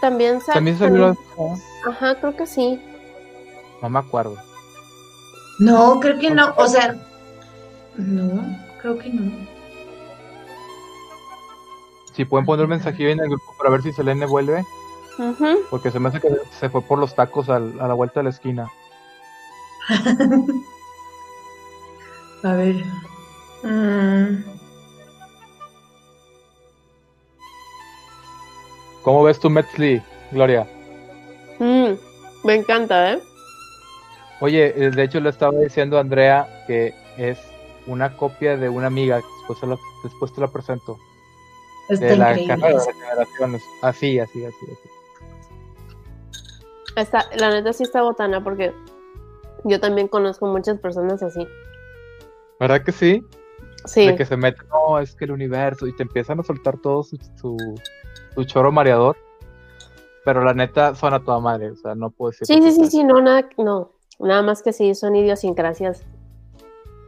También, ¿También salió. Ajá, creo que sí. No me acuerdo. No, creo que no. O sea, no, creo que no. Si pueden poner un mensajillo en el grupo para ver si Selene vuelve. Porque se me hace que se fue por los tacos a la vuelta de la esquina. a ver. Mm. ¿Cómo ves tu Metzli, Gloria? Mm, me encanta, ¿eh? Oye, eh, de hecho le estaba diciendo a Andrea que es una copia de una amiga, después te la, después te la presento. de la carrera de generaciones. Así, así, así, así. la neta sí está botana porque yo también conozco muchas personas así. ¿Verdad que sí? Sí. De que se mete, no, es que el universo, y te empiezan a soltar todo su, su, choro mareador. Pero la neta suena toda madre, o sea, no puedo decir. Sí, sí, sí, sí, no, nada, no. Nada más que sí, son idiosincrasias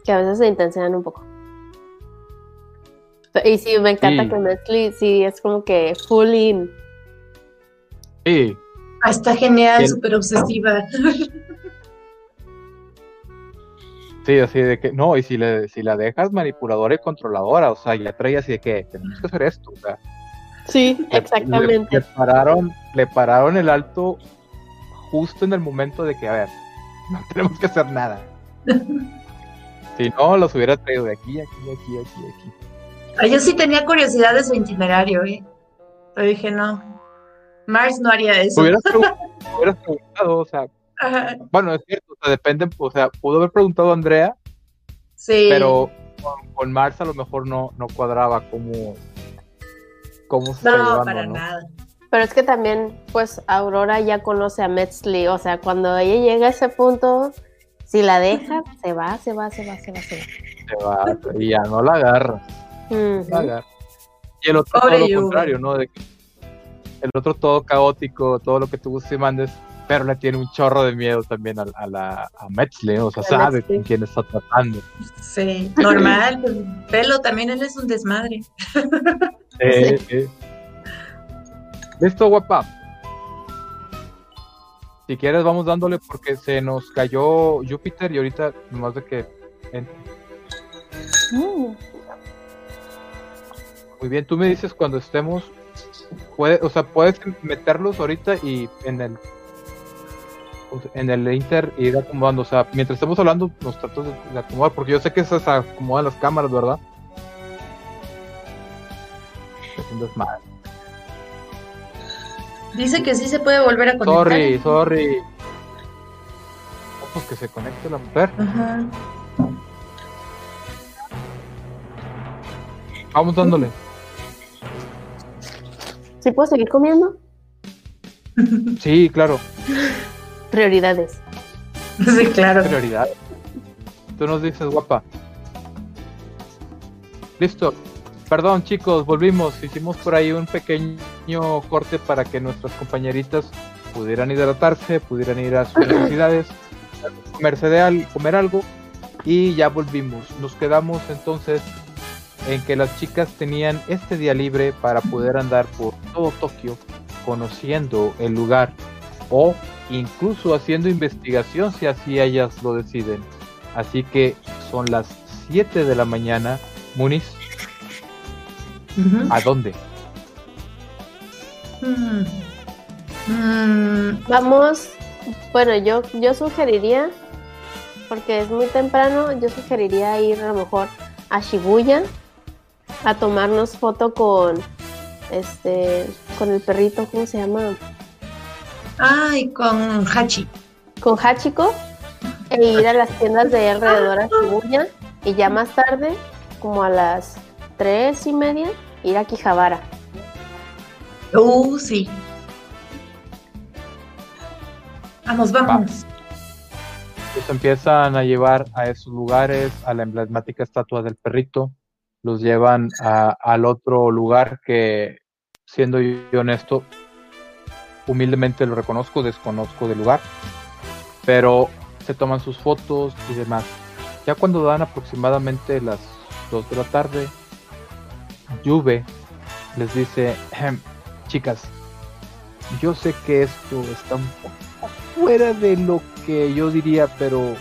que a veces se intensean un poco. Y sí, me encanta que Nestle sí es como que full in. Sí. Ah, está genial, súper obsesiva. Sí, así de que, no, y si, le, si la dejas manipuladora y controladora, o sea, ya trae así de que tenemos que hacer esto, o sea. Sí, exactamente. Le, pararon, le pararon el alto justo en el momento de que, a ver, no tenemos que hacer nada. si no, los hubiera traído de aquí, aquí, aquí, aquí, aquí. Yo sí tenía curiosidad de su itinerario, ¿eh? Pero dije, no, Mars no haría eso. Hubieras preguntado, o sea, bueno, es cierto, o sea, depende, o sea, pudo haber preguntado a Andrea, sí. pero con, Mars a lo mejor no, no cuadraba cómo, cómo se No, para nada. Pero es que también, pues, Aurora ya conoce a Metzli, o sea, cuando ella llega a ese punto, si la deja, se va, se va, se va, se va, se va. Se va, y ya no la agarra. la agarra. Y el otro todo lo contrario, ¿no? De el otro todo caótico, todo lo que tú gustes y mandes, pero le tiene un chorro de miedo también a, a la a Metzli, o sea, sabe con quién está tratando. Sí, normal, Pelo también él es un desmadre. sí. sí. Listo, guapa. Si quieres, vamos dándole porque se nos cayó Júpiter y ahorita nomás de que mm. Muy bien, tú me dices cuando estemos. Puede, o sea, puedes meterlos ahorita y en el en el Inter ir acomodando. O sea, mientras estemos hablando, nos trato de, acomodar, porque yo sé que esas acomodan las cámaras, ¿verdad? Es un. Dice que sí se puede volver a conectar. Sorry, sorry. pues que se conecte la mujer. Ajá. Vamos dándole. ¿Sí puedo seguir comiendo? Sí, claro. Prioridades. Sí, claro. Prioridades. Tú nos dices, guapa. Listo. Perdón, chicos, volvimos. Hicimos por ahí un pequeño corte para que nuestras compañeritas pudieran hidratarse, pudieran ir a sus necesidades, comerse de comer algo y ya volvimos. Nos quedamos entonces en que las chicas tenían este día libre para poder andar por todo Tokio conociendo el lugar o incluso haciendo investigación si así ellas lo deciden. Así que son las 7 de la mañana. Muniz, ¿A dónde? Mm. Mm. Vamos, bueno, yo, yo sugeriría, porque es muy temprano, yo sugeriría ir a lo mejor a Shibuya a tomarnos foto con este con el perrito, ¿cómo se llama? Ay, con Hachi. Con Hachiko e ir a las tiendas de alrededor a Shibuya y ya más tarde, como a las tres y media, ir a Quijabara. Uh, sí. Vamos, vamos. Pues empiezan a llevar a esos lugares, a la emblemática estatua del perrito, los llevan al otro lugar que, siendo yo honesto, humildemente lo reconozco, desconozco del lugar, pero se toman sus fotos y demás. Ya cuando dan aproximadamente las 2 de la tarde, Juve les dice, chicas, yo sé que esto está un poco fuera de lo que yo diría, pero eh,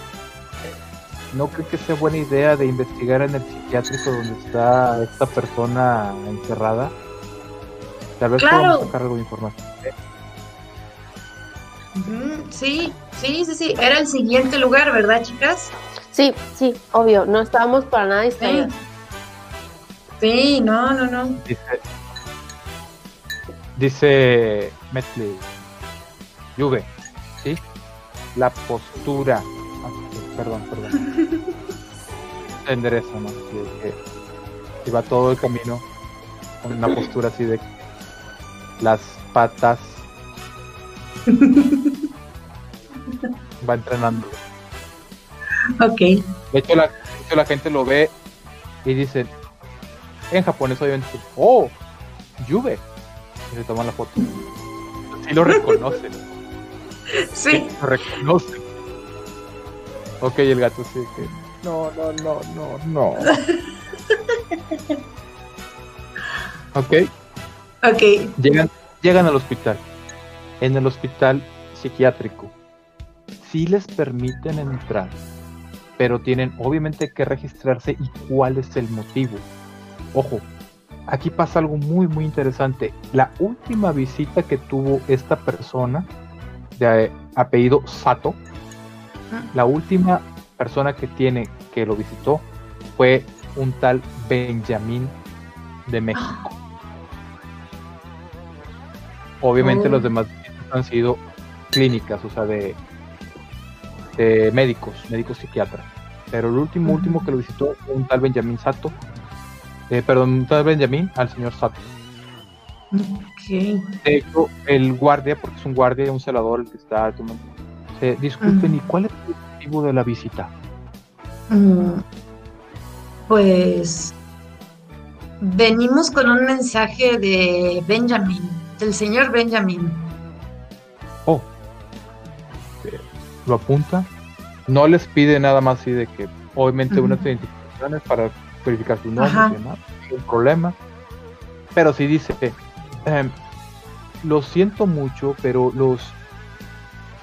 no creo que sea buena idea de investigar en el psiquiátrico donde está esta persona encerrada. Tal vez podamos sacar algo de información. Sí, sí, sí, sí. Era el siguiente lugar, ¿verdad, chicas? Sí, sí, obvio. No estábamos para nada distraídos. Sí. No, no, no. Dice, dice Metli, Juve, ¿sí? La postura. Ah, perdón, perdón. Se endereza, ¿no? y va todo el camino con una postura así de las patas Va entrenando. Ok. De hecho, la, la gente lo ve y dice, en japonés obviamente, oh, Juve. Y se toman la foto. Sí lo reconocen. Sí. Lo reconocen. Ok, el gato sí que... No, no, no, no, no. ok. Ok. Llegan, llegan al hospital en el hospital psiquiátrico. Sí les permiten entrar, pero tienen obviamente que registrarse y cuál es el motivo. Ojo, aquí pasa algo muy muy interesante. La última visita que tuvo esta persona de apellido Sato, la última persona que tiene que lo visitó fue un tal Benjamín de México. Obviamente los oh. demás han sido clínicas, o sea, de, de médicos, médicos psiquiatras. Pero el último, último que lo visitó fue un tal Benjamín Sato. Eh, perdón, tal Benjamín al señor Sato. Okay. De hecho, el guardia, porque es un guardia, un celador el que está tomando. Se disculpen, ¿y cuál es el motivo de la visita? Mm, pues venimos con un mensaje de Benjamin, del señor Benjamin. Oh, lo apunta. No les pide nada más así de que, obviamente, unas identificaciones para verificar su nombre y demás, un problema. Pero si dice, em, lo siento mucho, pero los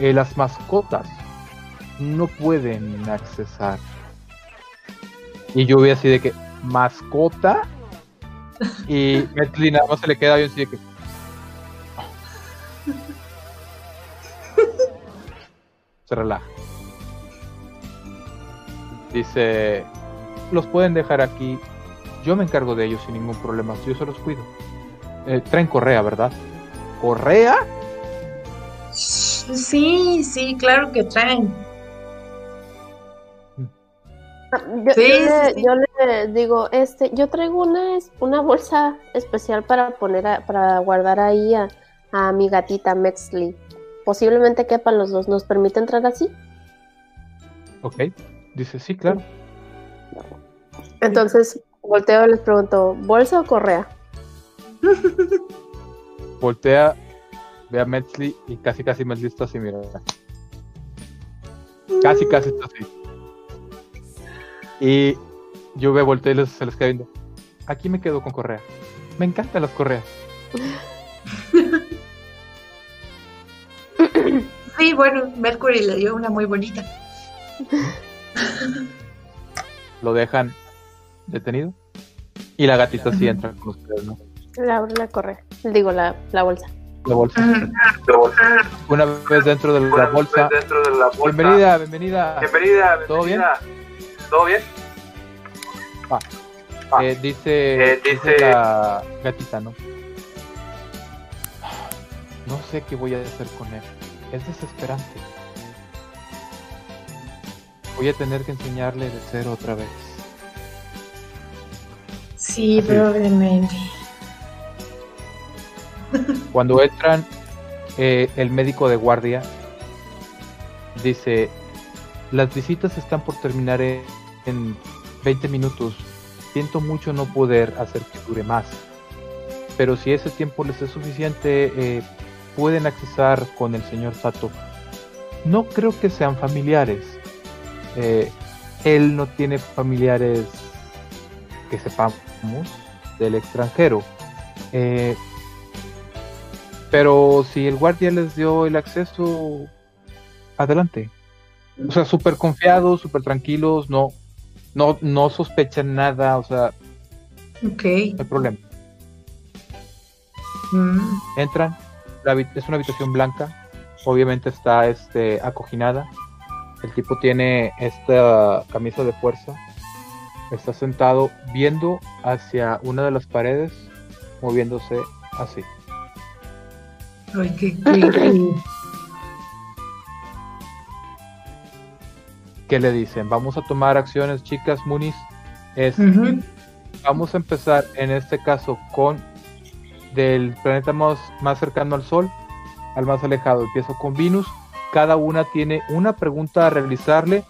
eh, las mascotas no pueden accesar. Y yo vi así de que, mascota. Y Metley nada más se le queda bien así de que, se relaja. Dice, los pueden dejar aquí, yo me encargo de ellos sin ningún problema, yo se los cuido. Eh, traen correa, ¿verdad? ¿Correa? Sí, sí, claro que traen. Yo, le, digo, este, yo traigo una, una bolsa especial para poner, para guardar ahí a, a mi gatita Mexley posiblemente quepan los dos. ¿Nos permite entrar así? Ok, dice sí, claro. Entonces, volteo y les pregunto, ¿bolsa o correa? Voltea, ve a Metzli y casi casi Metzli está así, mira. Casi casi está así. Y yo veo, volteo y les, se les queda viendo. Aquí me quedo con correa. Me encantan las correas. Sí, bueno, Mercury le dio una muy bonita. Lo dejan detenido y la gatita sí entra con ustedes, ¿no? La, la corre, digo, la, la bolsa. La bolsa. Una vez dentro de la bolsa. Bienvenida, bienvenida. Bienvenida, ¿Todo bien? ¿Todo bien? Ah. Eh, dice, eh, dice, la gatita, ¿no? No sé qué voy a hacer con él. Es desesperante. Voy a tener que enseñarle de cero otra vez. Sí, probablemente. Cuando entran, eh, el médico de guardia dice, las visitas están por terminar en, en 20 minutos. Siento mucho no poder hacer que dure más. Pero si ese tiempo les es suficiente, eh, pueden accesar con el señor Sato. No creo que sean familiares. Eh, él no tiene familiares que sepamos del extranjero. Eh, pero si el guardia les dio el acceso, adelante. O sea, súper confiados, súper tranquilos, no, no, no sospechan nada, o sea, no hay problema. Mm, Entran, la es una habitación blanca, obviamente está este, acoginada. El tipo tiene esta camisa de fuerza, está sentado viendo hacia una de las paredes, moviéndose así. Ay, qué creepy. ¿Qué le dicen? Vamos a tomar acciones, chicas, Muniz. Es. Vamos a empezar en este caso con del planeta más, más cercano al Sol al más alejado. Empiezo con Venus. Cada una tiene una pregunta a realizarle.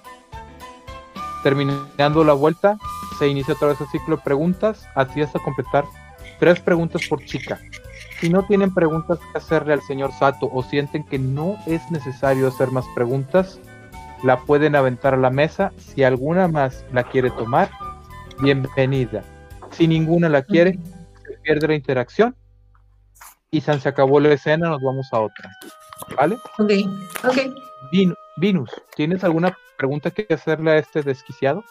Terminando la vuelta, se inicia otra vez el ciclo de preguntas, así hasta completar tres preguntas por chica. Si no tienen preguntas que hacerle al señor Sato o sienten que no es necesario hacer más preguntas, la pueden aventar a la mesa. Si alguna más la quiere tomar, bienvenida. Si ninguna la quiere, se pierde la interacción y se se acabó la escena, nos vamos a otra. ¿Vale? Ok, ok. Vin- Venus, ¿tienes alguna pregunta que hacerle a este desquiciado?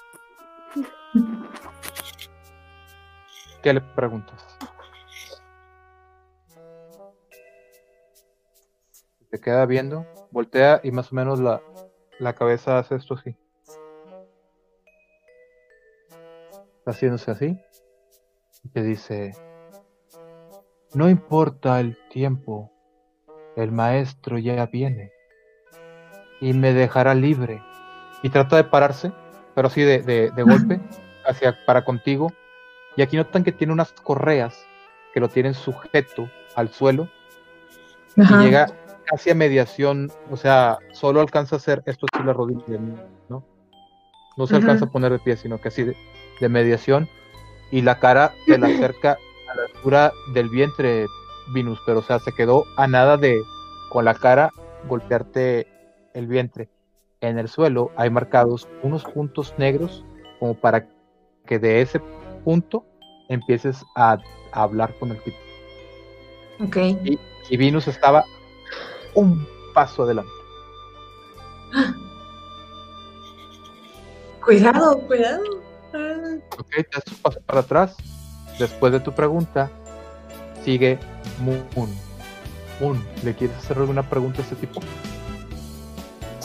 ¿Qué le preguntas? Se queda viendo, voltea y más o menos la, la cabeza hace esto así. Haciéndose así. Y te dice, no importa el tiempo, el maestro ya viene y me dejará libre. Y trata de pararse, pero así de, de- de golpe, hacia para contigo. Y aquí notan que tiene unas correas que lo tienen sujeto al suelo Ajá. y llega casi a mediación, o sea, solo alcanza a hacer esto así la rodilla, ¿no? No se alcanza a poner de pie, sino que así de, de mediación. Y la cara te la acerca a la altura del vientre, Venus, pero o sea, se quedó a nada de con la cara golpearte el vientre. En el suelo hay marcados unos puntos negros como para que de ese punto empieces a, a hablar con el tipo. Ok. Y Venus estaba un paso adelante. Cuidado, cuidado. Ah, Ok, te das un paso para atrás. Después de tu pregunta, sigue Moon. Moon, ¿le quieres hacer alguna pregunta a este tipo?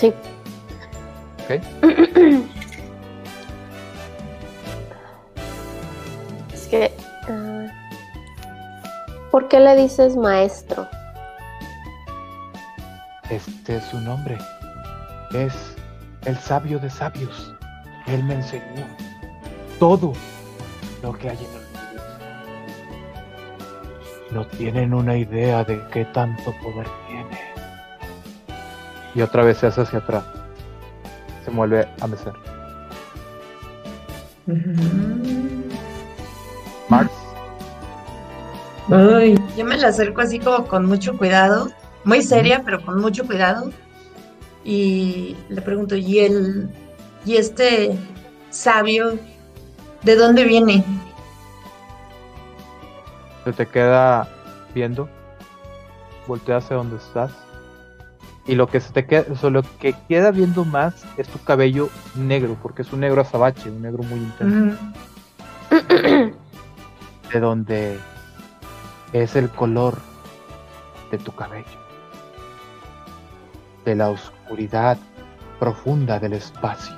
Sí. Ok. Es que. ah, ¿Por qué le dices maestro? Este es su nombre. Es el sabio de sabios. Él me enseñó todo lo que hay en el universo. No tienen una idea de qué tanto poder. Y otra vez se hace hacia atrás. Se vuelve a mecer. Mars, Ay, yo me la acerco así como con mucho cuidado, muy seria, pero con mucho cuidado. Y le pregunto, ¿y el, y este sabio, de dónde viene? se te queda viendo. Voltea hacia donde estás. Y lo que se te queda, o sea, lo que queda viendo más es tu cabello negro, porque es un negro azabache, un negro muy intenso. De donde es el color de tu cabello, de la oscuridad profunda del espacio.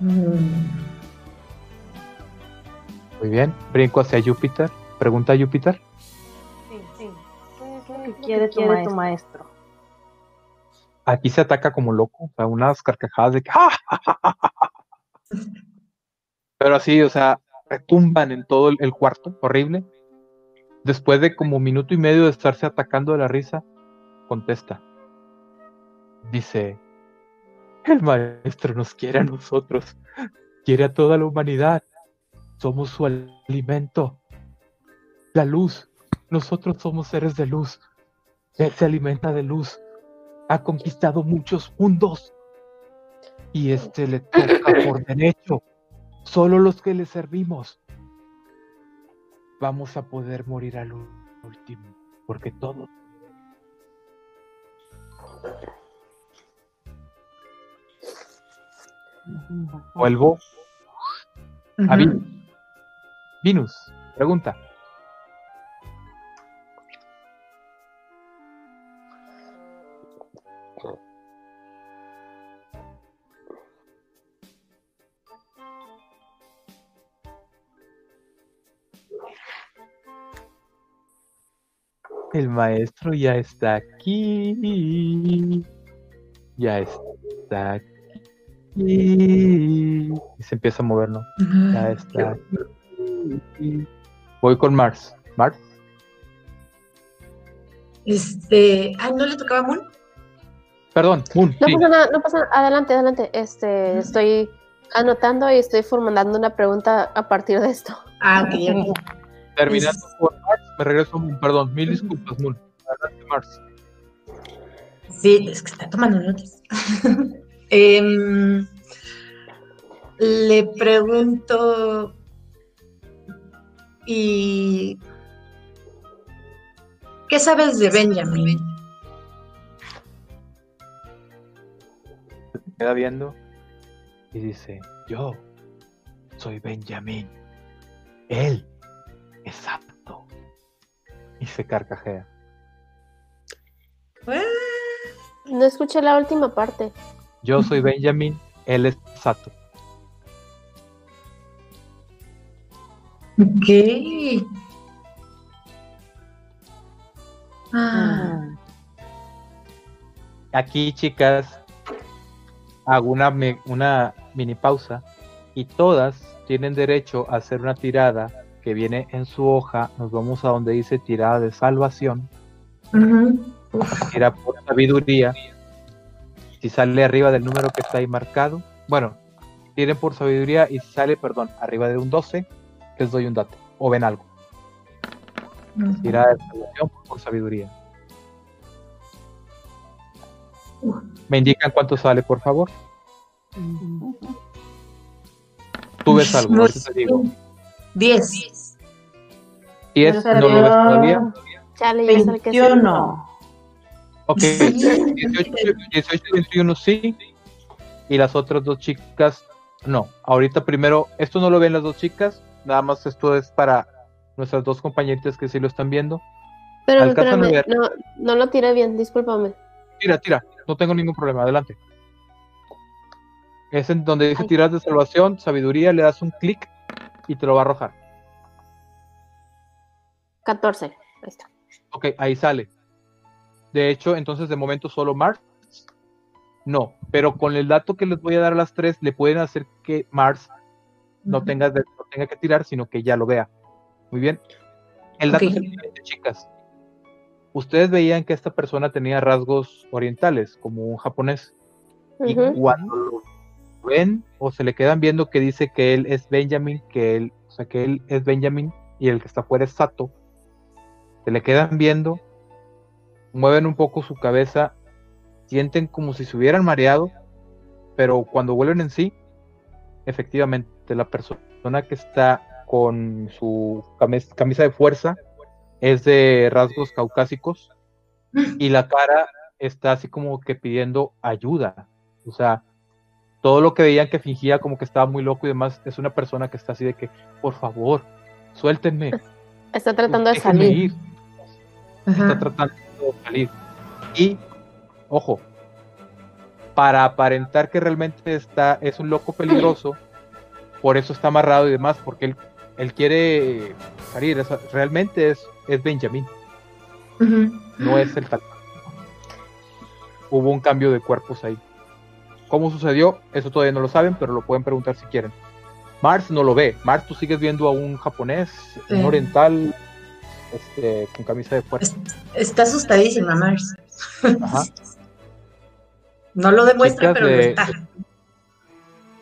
Mm. Muy bien, brinco hacia Júpiter. Pregunta a Júpiter. ¿Qué, quiere, tu, maestro? maestro? Aquí se ataca como loco, o sea, unas carcajadas de que Pero así, o sea, retumban en todo el, cuarto, horrible. Después de como minuto y medio de estarse atacando de la risa, contesta. Dice, el maestro nos quiere a nosotros, quiere a toda la humanidad, somos su alimento. La luz, nosotros somos seres de luz, él se alimenta de luz, ha conquistado muchos mundos. Y este le toca por derecho. Solo los que le servimos. Vamos a poder morir al último, porque todos. Vuelvo. A Venus. Pregunta. El maestro ya está aquí. Ya está aquí. Y se empieza a mover, ¿no? Ya está aquí. Voy con Mars. Mars. Este. Ah, ¿no le tocaba Moon? Perdón, Moon. No pasa nada, no pasa nada. Adelante, adelante. Este, estoy anotando y estoy formulando una pregunta a partir de esto. Ah, ok, Terminando por Mars, me regreso Moon. Perdón, mil disculpas, Moon. Adelante, Mars. Sí, es que está tomando notas. Em, le pregunto y ¿qué sabes de Benjamin? Se queda viendo y dice, yo soy Benjamin. Él Exacto. Y se carcajea. No escuché la última parte. Yo soy Benjamin, él es Sato. Ok. Ah. Aquí, chicas, hago una, una mini pausa y todas tienen derecho a hacer una tirada que viene en su hoja, nos vamos a donde dice tirada de salvación. Tira por sabiduría. Si sale arriba del número que está ahí marcado, bueno, tiren por sabiduría y si sale, perdón, arriba de un 12, les doy un dato o ven algo. Tirada de salvación por sabiduría. ¿Me indican cuánto sale, por favor? Tú ves algo, te digo. 10. 10, no lo ves todavía. Chale, 21. Ok, 18, 18 y 21 sí. Y las otras dos chicas, no. Ahorita primero, esto no lo ven las dos chicas, nada más esto es para nuestras dos compañeritas que sí lo están viendo. Pero espérame, no, no lo tiré bien, discúlpame. Tira, tira, no tengo ningún problema, adelante. Es en donde dice tiras de salvación, sabiduría, le das un clic y te lo va a arrojar. 14. Ahí está. Ok, ahí sale. De hecho, entonces de momento solo Mars. No, pero con el dato que les voy a dar a las tres, le pueden hacer que Mars no, tenga, no tenga que tirar, sino que ya lo vea. Muy bien. El dato es el siguiente, chicas. Ustedes veían que esta persona tenía rasgos orientales, como un japonés. Y cuando lo ven o se le quedan viendo que dice que él es Benjamin, que él, o sea, que él es Benjamin y el que está afuera es Sato, se le quedan viendo, mueven un poco su cabeza, sienten como si se hubieran mareado, pero cuando vuelven en sí, efectivamente la persona que está con su camisa de fuerza es de rasgos caucásicos y la cara está así como que pidiendo ayuda. O sea, todo lo que veían que fingía como que estaba muy loco y demás, es una persona que está así de que, por favor, suéltenme. Está tratando de salir. está tratando de salir. Y, ojo, para aparentar que realmente está, es un loco peligroso, por eso está amarrado y demás, porque él, él quiere salir. realmente es, es Benjamín. No es el tal. Hubo un cambio de cuerpos ahí. ¿Cómo sucedió? Eso todavía no lo saben, pero lo pueden preguntar si quieren. Mars no lo ve. Mars, tú sigues viendo a un japonés, un oriental, este, con camisa de fuerza. Está asustadísima, Mars. no lo demuestra, pero está.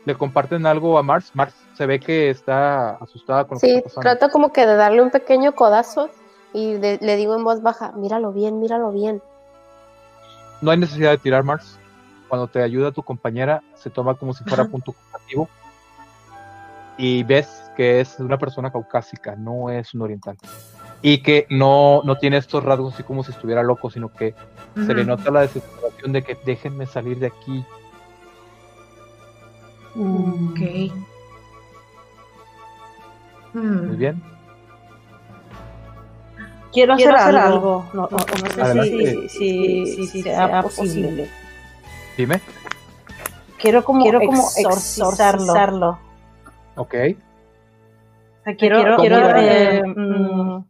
Le comparten algo a Mars. Mars se ve que está asustada con lo sí, trata como que de darle un pequeño codazo y le digo en voz baja, míralo bien, míralo bien. No hay necesidad de tirar Mars. Cuando te ayuda tu compañera, se toma como si fuera punto comparativo y ves que es una persona caucásica, no es un oriental. Y que no, no tiene estos rasgos así como si estuviera loco, sino que se le nota la desesperación de que déjenme salir de aquí. Ok. Muy bien. Quiero hacer, algo. No, sé si, si, sea posible. Dime. Quiero como, quiero como exorcizarlo. Ok. quiero, quiero eh, mm,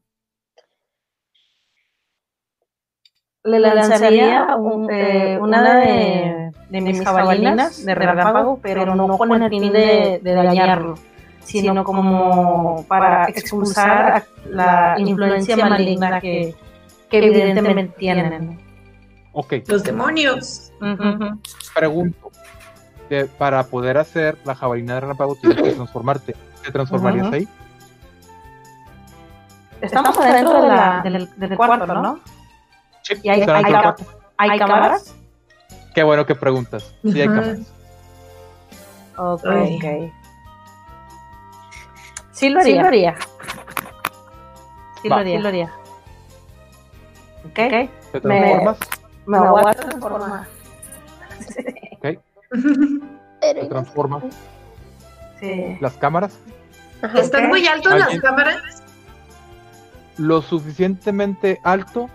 le lanzaría eh, una de, de, mis jabalinas de relámpago, pero no con el fin de, dañarlo, sino como para expulsar la influencia maligna que, que evidentemente tienen. Ok. Los demonios. Pregunto, para poder hacer la jabalina de relámpago tienes que transformarte. ¿Te transformarías ahí? Estamos adentro de la, del, cuarto, ¿no? Sí, ¿Y hay, hay, cámaras? Qué bueno que preguntas. Sí, hay cámaras. Ok. Sí lo haría. Sí lo haría. Sí lo haría. Sí lo haría. Ok. ¿Te transformas? Me, me voy a transformar. ok. Se transforma. Sí. Las cámaras. ¿Están muy altas las cámaras? Lo suficientemente alto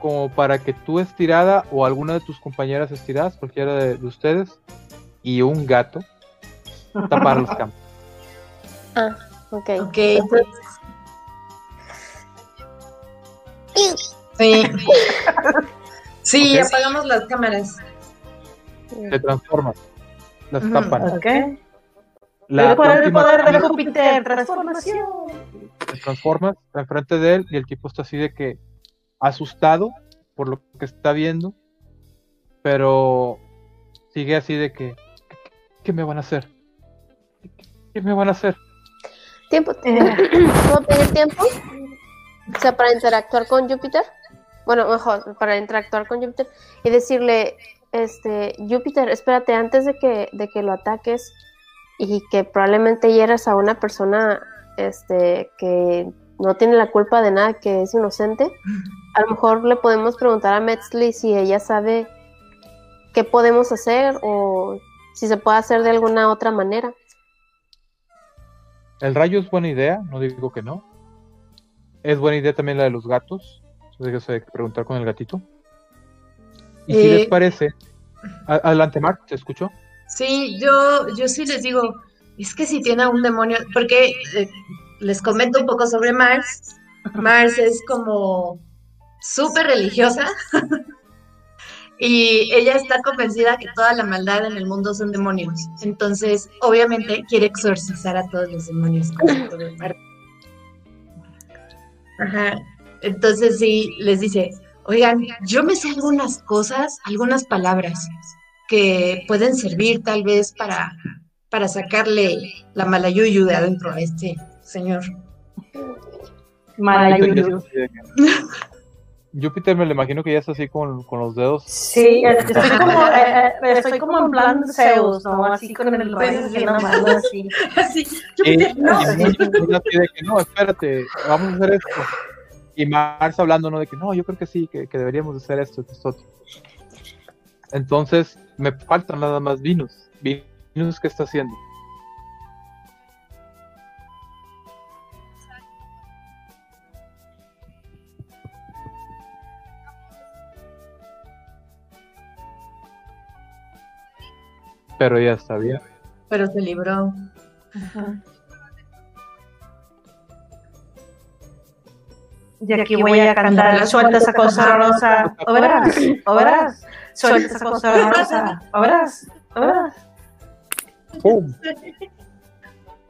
como para que tú estirada o alguna de tus compañeras estiradas, cualquiera de, ustedes, y un gato tapar las cámaras. Ah, ok. Ok. Sí. Sí, apagamos las cámaras. Se transforma. Las tapan. Ok. La el poder, poder de Júpiter, transformación. Se transforma enfrente de él y el tipo está así de que asustado por lo que está viendo, pero sigue así de que, ¿qué, me van a hacer? ¿Qué, me van a hacer? Tiempo. Eh. ¿Puedo pedir tiempo? O sea, para interactuar con Júpiter. Bueno, mejor, para interactuar con Júpiter y decirle, este, Júpiter, espérate, antes de que, de que lo ataques y que probablemente hieras a una persona este, que no tiene la culpa de nada, que es inocente, a lo mejor le podemos preguntar a Metzli si ella sabe qué podemos hacer o si se puede hacer de alguna otra manera. El rayo es buena idea, no digo que no. Es buena idea también la de los gatos. Entonces hay que preguntar con el gatito. Y si les eh, parece, adelante Mark, ¿te escucho? Sí, yo, yo sí les digo, es que si tiene un demonio, porque eh, les comento un poco sobre Mars. Mars es como súper religiosa y ella está convencida que toda la maldad en el mundo son demonios. Entonces, obviamente, quiere exorcizar a todos los demonios. Ajá. Entonces sí, les dice, Oigan, yo me sé algunas cosas, algunas palabras que pueden servir tal vez para, para sacarle la malayuyu de adentro a este señor. Malayuyu. Júpiter me lo imagino que ya está así con, con los dedos. Sí, estoy como, eh, eh, estoy como en plan Zeus, ¿no? Así con el rey y la mano así. Así, Júpiter, no. no, espérate, vamos a hacer esto y Marx hablando, ¿no? De que no, yo creo que sí, que, que deberíamos hacer esto, esto. Entonces, me faltan nada más vinos. Vinos, ¿qué está haciendo? Pero ya está bien. Pero se libró. Ajá. Y aquí voy a cantar, suelta esa cosa rosa, o verás, o verás, suelta esa cosa rosa, o verás, o verás.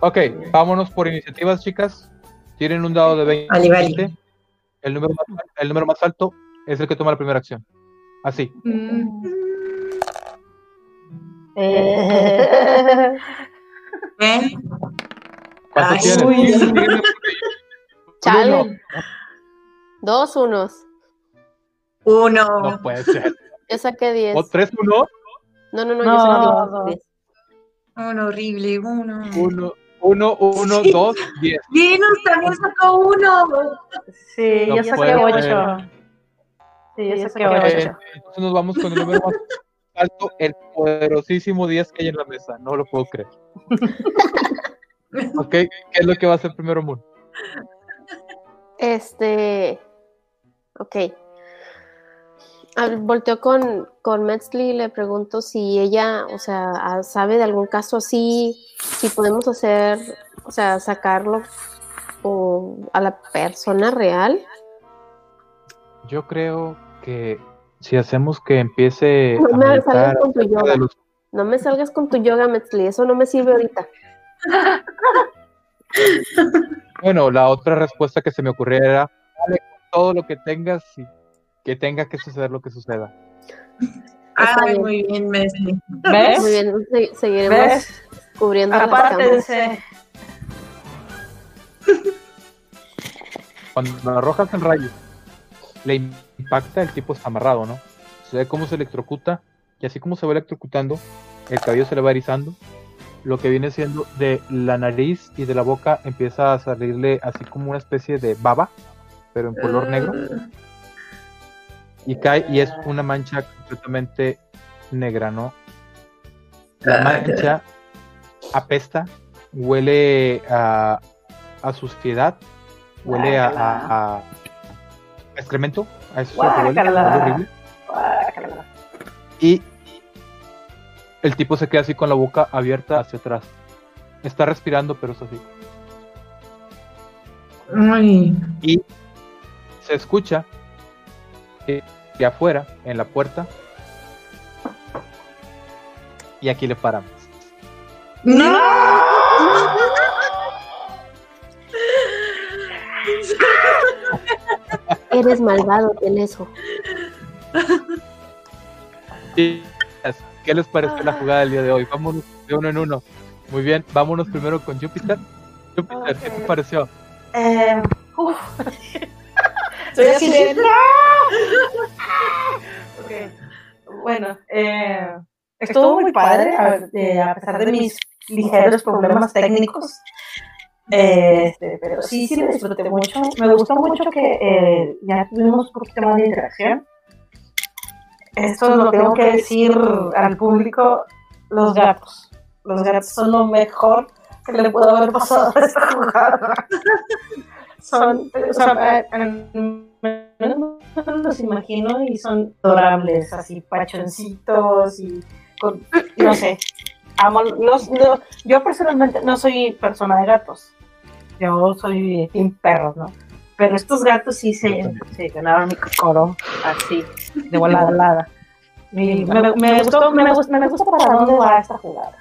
Ok, vámonos por iniciativas, chicas. Tienen un dado de 20. El, número más, el número más alto es el que toma la primera acción. Así. Mm. Eh. ¿Eh? ¿Cuántos tienes? Chale. Dos unos. Uno. No puede ser. Yo saqué diez. ¿O tres uno? No, no, no, yo saqué diez. Uno horrible, uno. Uno, uno, uno, dos, diez. Linus también sacó uno. Sí, yo saqué ocho. Sí, yo saqué ocho. entonces nos vamos con el número más alto, el poderosísimo 10 que hay en la mesa. No lo puedo creer. ok, ¿qué es lo que va a hacer primero Moon? Este. Ok. Volteó con, con Metzli y le pregunto si ella, o sea, sabe de algún caso así, si podemos hacer, o sea, sacarlo a la persona real. Yo creo que si hacemos que empiece no me salgas con tu yoga. No me salgas con tu yoga, Metzli, eso no me sirve ahorita. bueno, la otra respuesta que se me ocurrió era todo lo que tengas y que tenga que suceder lo que suceda. Ay, muy bien, Messi. ¿Ves? Muy bien, seguiremos ¿Ves? cubriendo Apártense. Cuando arrojas el rayo, le impacta, el tipo está amarrado, ¿no? Se ve cómo se electrocuta y así como se va electrocutando, el cabello se le va erizando. Lo que viene siendo de la nariz y de la boca empieza a salirle así como una especie de baba, pero en color negro. Y cae y es una mancha completamente negra, ¿no? La ah, mancha apesta, huele a, a suciedad, huele a, a, excremento, a eso huele, horrible. Y el tipo se queda así con la boca abierta hacia atrás. Está respirando, pero es así. Y se escucha de afuera, en la puerta. Y aquí le paramos. ¡No! Eres malvado, Teleso. ¿Qué les parece la jugada del día de hoy? Vámonos de uno en uno. Muy bien, vámonos primero con Júpiter. Júpiter, ¿qué te pareció? Eh, Estoy así de Bueno, eh, estuvo muy padre, a, pesar de mis ligeros problemas técnicos. Este, pero sí, sí lo disfruté mucho. Me gustó mucho que eh, ya tuvimos un poquito más de interacción. Esto lo tengo que decir al público, los gatos. Los gatos son lo mejor que le puedo haber pasado a esta jugada son, o sea, los imagino y son adorables, así pachoncitos y no sé, amo, yo personalmente no soy persona de gatos, yo soy team perros, ¿no? Pero estos gatos sí se, se ganaron mi coro, así, de volada a volada. Me, me, gustó, me, gusta, me gusta para dónde va esta jugada,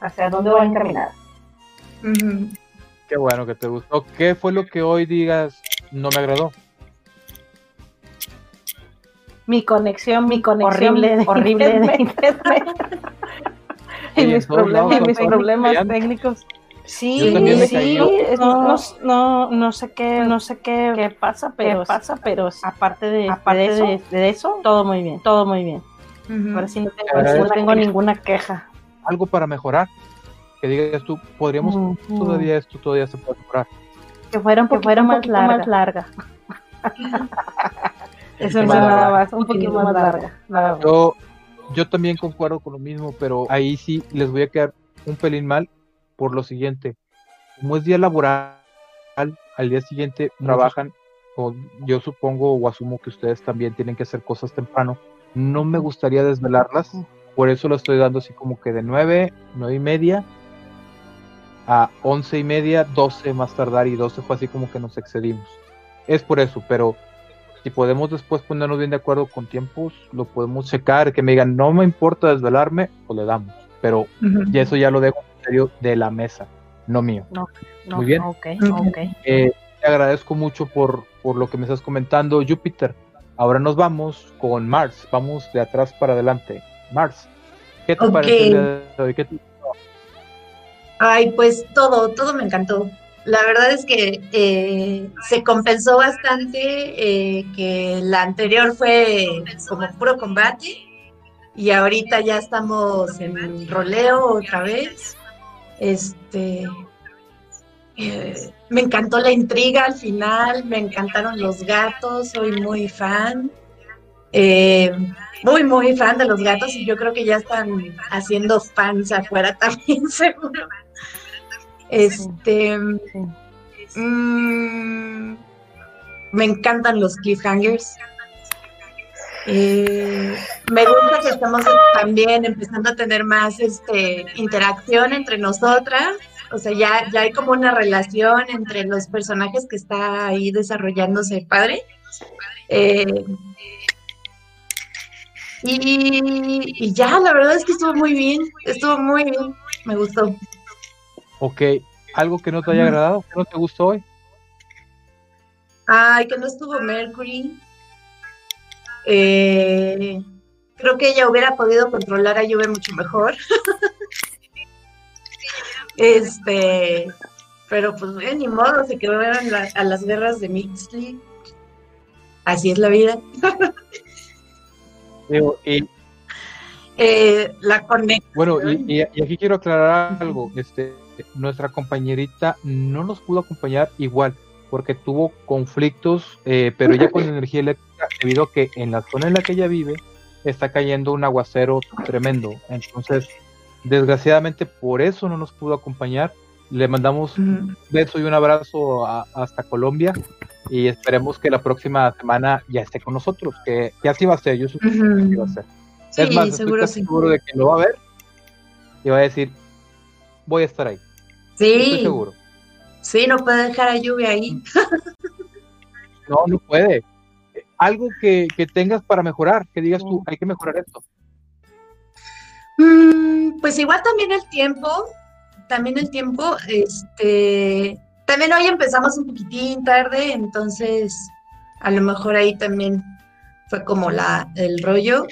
hacia dónde va a encaminar. Qué bueno que te gustó. ¿Qué fue lo que hoy digas no me agradó? Mi conexión, mi conexión horrible, horrible de internet. y mis problemas, mis problemas técnicos. Sí, sí, no, no, no, sé qué, no sé qué, qué pasa, pero pasa, pero aparte de, aparte de, de, eso, todo muy bien, todo muy bien. Ahora sí no tengo, no tengo ninguna queja. Algo para mejorar que digas tú, podríamos todavía esto todavía se puede mejorar. Que fuera un poquito más, larga. Más larga. Eso es nada más, un poquito más larga. Yo, yo también concuerdo con lo mismo, pero ahí sí les voy a quedar un pelín mal por lo siguiente. Como es día laboral, al día siguiente trabajan, o yo supongo o asumo que ustedes también tienen que hacer cosas temprano. No me gustaría desvelarlas por eso lo estoy dando así como que de 9, 9 y media a 11 y media, 12 más tardar y 12 fue así como que nos excedimos. Es por eso, pero si podemos después ponernos bien de acuerdo con tiempos, lo podemos checar, que me digan, no me importa desvelarme, o le damos. Pero y eso ya lo dejo en serio de la mesa, no mío. Muy bien. Eh, te agradezco mucho por, por lo que me estás comentando, Júpiter. Ahora nos vamos con Mars, vamos de atrás para adelante. Mars, ¿qué te parece ¿Qué te Ay, pues todo, todo me encantó. La verdad es que eh, se compensó bastante eh, que la anterior fue como puro combate y ahorita ya estamos en roleo otra vez. Este, eh, me encantó la intriga al final, me encantaron los gatos, soy muy fan. muy, muy fan de los gatos y yo creo que ya están haciendo fans afuera también, seguro. Este. Mm, me encantan los cliffhangers. Eh, me gusta que estamos también empezando a tener más este, interacción entre nosotras. O sea, ya, ya hay como una relación entre los personajes que está ahí desarrollándose padre. Eh, y, y ya, la verdad es que estuvo muy bien. Estuvo muy bien. Me gustó. Ok, algo que no te haya agradado, que no te gustó hoy. Ay, que no estuvo Mercury. Eh, creo que ella hubiera podido controlar a Juve mucho mejor. este, pero pues eh, ni modo, se quedó a las guerras de Mixley. Así es la vida. y, eh, la conexión. Bueno, y, aquí quiero aclarar algo. Este, nuestra compañerita no nos pudo acompañar igual porque tuvo conflictos, eh, pero ya con energía eléctrica, debido a que en la zona en la que ella vive está cayendo un aguacero tremendo. Entonces, desgraciadamente por eso no nos pudo acompañar. Le mandamos un beso y un abrazo hasta Colombia y esperemos que la próxima semana ya esté con nosotros, que, así va a ser, yo supongo que así va a ser. es más, seguro, estoy seguro de que lo va a ver y va a decir, voy a estar ahí. Sí. Estoy seguro. Sí, no puede dejar a lluvia ahí. no, no puede. Algo que, tengas para mejorar, que digas tú, hay que mejorar esto. Mm, pues igual también el tiempo, también el tiempo, este, también hoy empezamos un poquitín tarde, entonces a lo mejor ahí también fue como la, el rollo.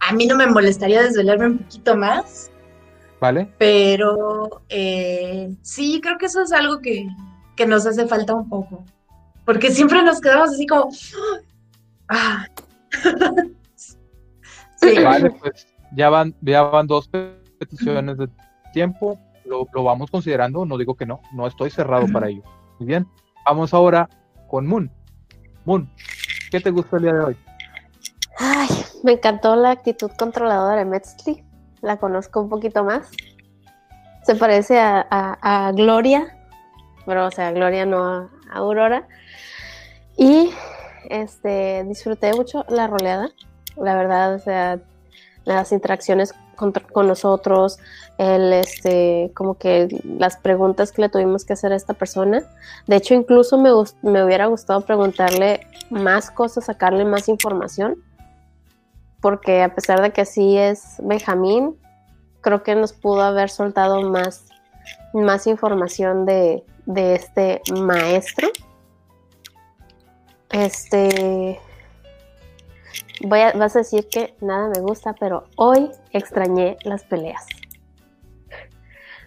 A mí no me molestaría desvelarme un poquito más, ¿Vale? Pero eh, sí, creo que eso es algo que, nos hace falta un poco. Porque siempre nos quedamos así como. ¡Ah! sí. Vale, pues ya van, ya van dos peticiones de tiempo. Lo, vamos considerando, no digo que no, no estoy cerrado para ello. Muy bien, vamos ahora con Moon. Moon, ¿qué te gustó el día de hoy? Ay, me encantó la actitud controladora de Metzli la conozco un poquito más. Se parece a, Gloria, pero o sea, Gloria no a, Aurora. Y este, disfruté mucho la roleada, la verdad, o sea, las interacciones con, nosotros, el, este, como que las preguntas que le tuvimos que hacer a esta persona. De hecho, incluso me, me hubiera gustado preguntarle más cosas, sacarle más información, porque a pesar de que sí es Benjamín, creo que nos pudo haber soltado más, más información de, este maestro. Este. Voy a, vas a decir que nada me gusta, pero hoy extrañé las peleas.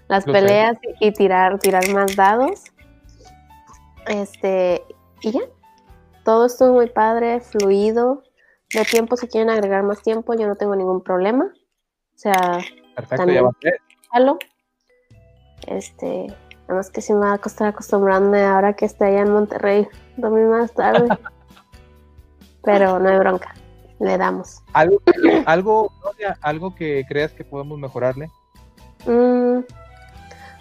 Las peleas y tirar, tirar más dados. Este, y ya. Todo estuvo muy padre, fluido de tiempo, si quieren agregar más tiempo, yo no tengo ningún problema. O sea, Perfecto, ya va a ser. Este, nada más que si me va a costar acostumbrarme ahora que esté allá en Monterrey, dormir más tarde. Pero no hay bronca, le damos. ¿Algo, algo, algo que creas que podemos mejorarle? Mm,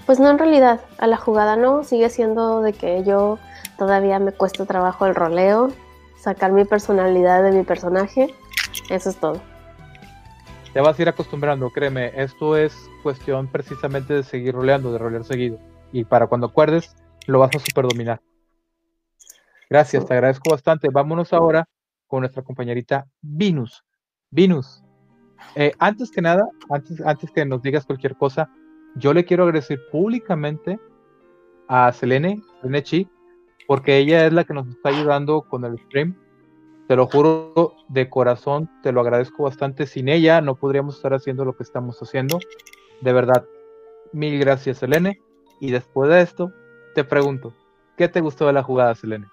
pues no, en realidad, a la jugada no, sigue siendo de que yo todavía me cuesta trabajo el roleo, sacar mi personalidad de mi personaje. Eso es todo. te vas a ir acostumbrando, créeme, esto es cuestión precisamente de seguir roleando, de rolear seguido. Y para cuando acuerdes, lo vas a super dominar. Gracias, te agradezco bastante. Vámonos ahora con nuestra compañerita Venus. Venus, eh, antes que nada, antes, antes que nos digas cualquier cosa, yo le quiero agradecer públicamente a Selene, Selene Chi, porque ella es la que nos está ayudando con el stream te lo juro de corazón, te lo agradezco bastante. Sin ella no podríamos estar haciendo lo que estamos haciendo. De verdad, mil gracias, Selene. Y después de esto, te pregunto, ¿qué te gustó de la jugada, Selene?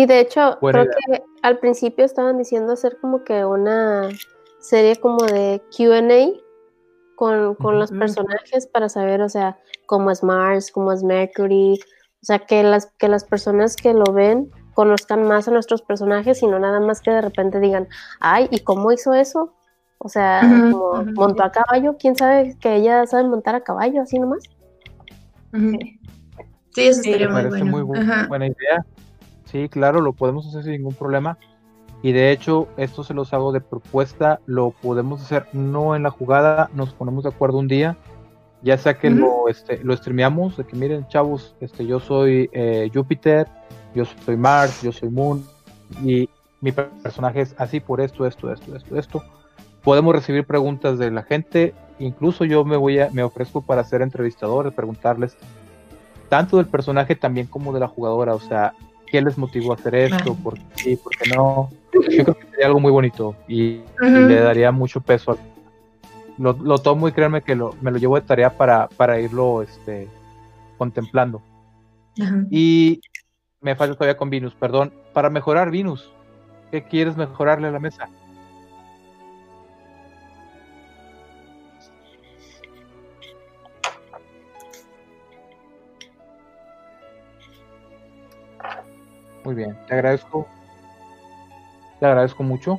Sí, de hecho, creo que al principio estaban diciendo hacer como que una serie como de QA con, con los personajes para saber, o sea, cómo es Mars, cómo es Mercury, o sea, que las, que las personas que lo ven conozcan más a nuestros personajes y no nada más que de repente digan, ay, ¿y cómo hizo eso? O sea, como montó a caballo, quién sabe que ella sabe montar a caballo, así nomás. Sí, eso sería muy, parece muy buena idea. Sí, claro, lo podemos hacer sin ningún problema. Y de hecho, esto se los hago de propuesta, lo podemos hacer no en la jugada, nos ponemos de acuerdo un día, ya sea que lo, este, lo streameamos, de que miren, chavos, este, yo soy eh, Júpiter, yo soy Mars, yo soy Moon, y mi personaje es así por esto, esto, esto, esto, esto podemos recibir preguntas de la gente, incluso yo me voy a, me ofrezco para ser entrevistador, preguntarles tanto del personaje también como de la jugadora, o sea, qué les motivó a hacer esto, por qué, por qué no. Yo creo que sería algo muy bonito y, le daría mucho peso. Lo, lo, tomo y créanme que lo, me lo llevo de tarea para, para irlo este, contemplando. Y me falta todavía con Venus, perdón. Para mejorar Venus, ¿qué quieres mejorarle a la mesa? Muy bien, te agradezco. Te agradezco mucho.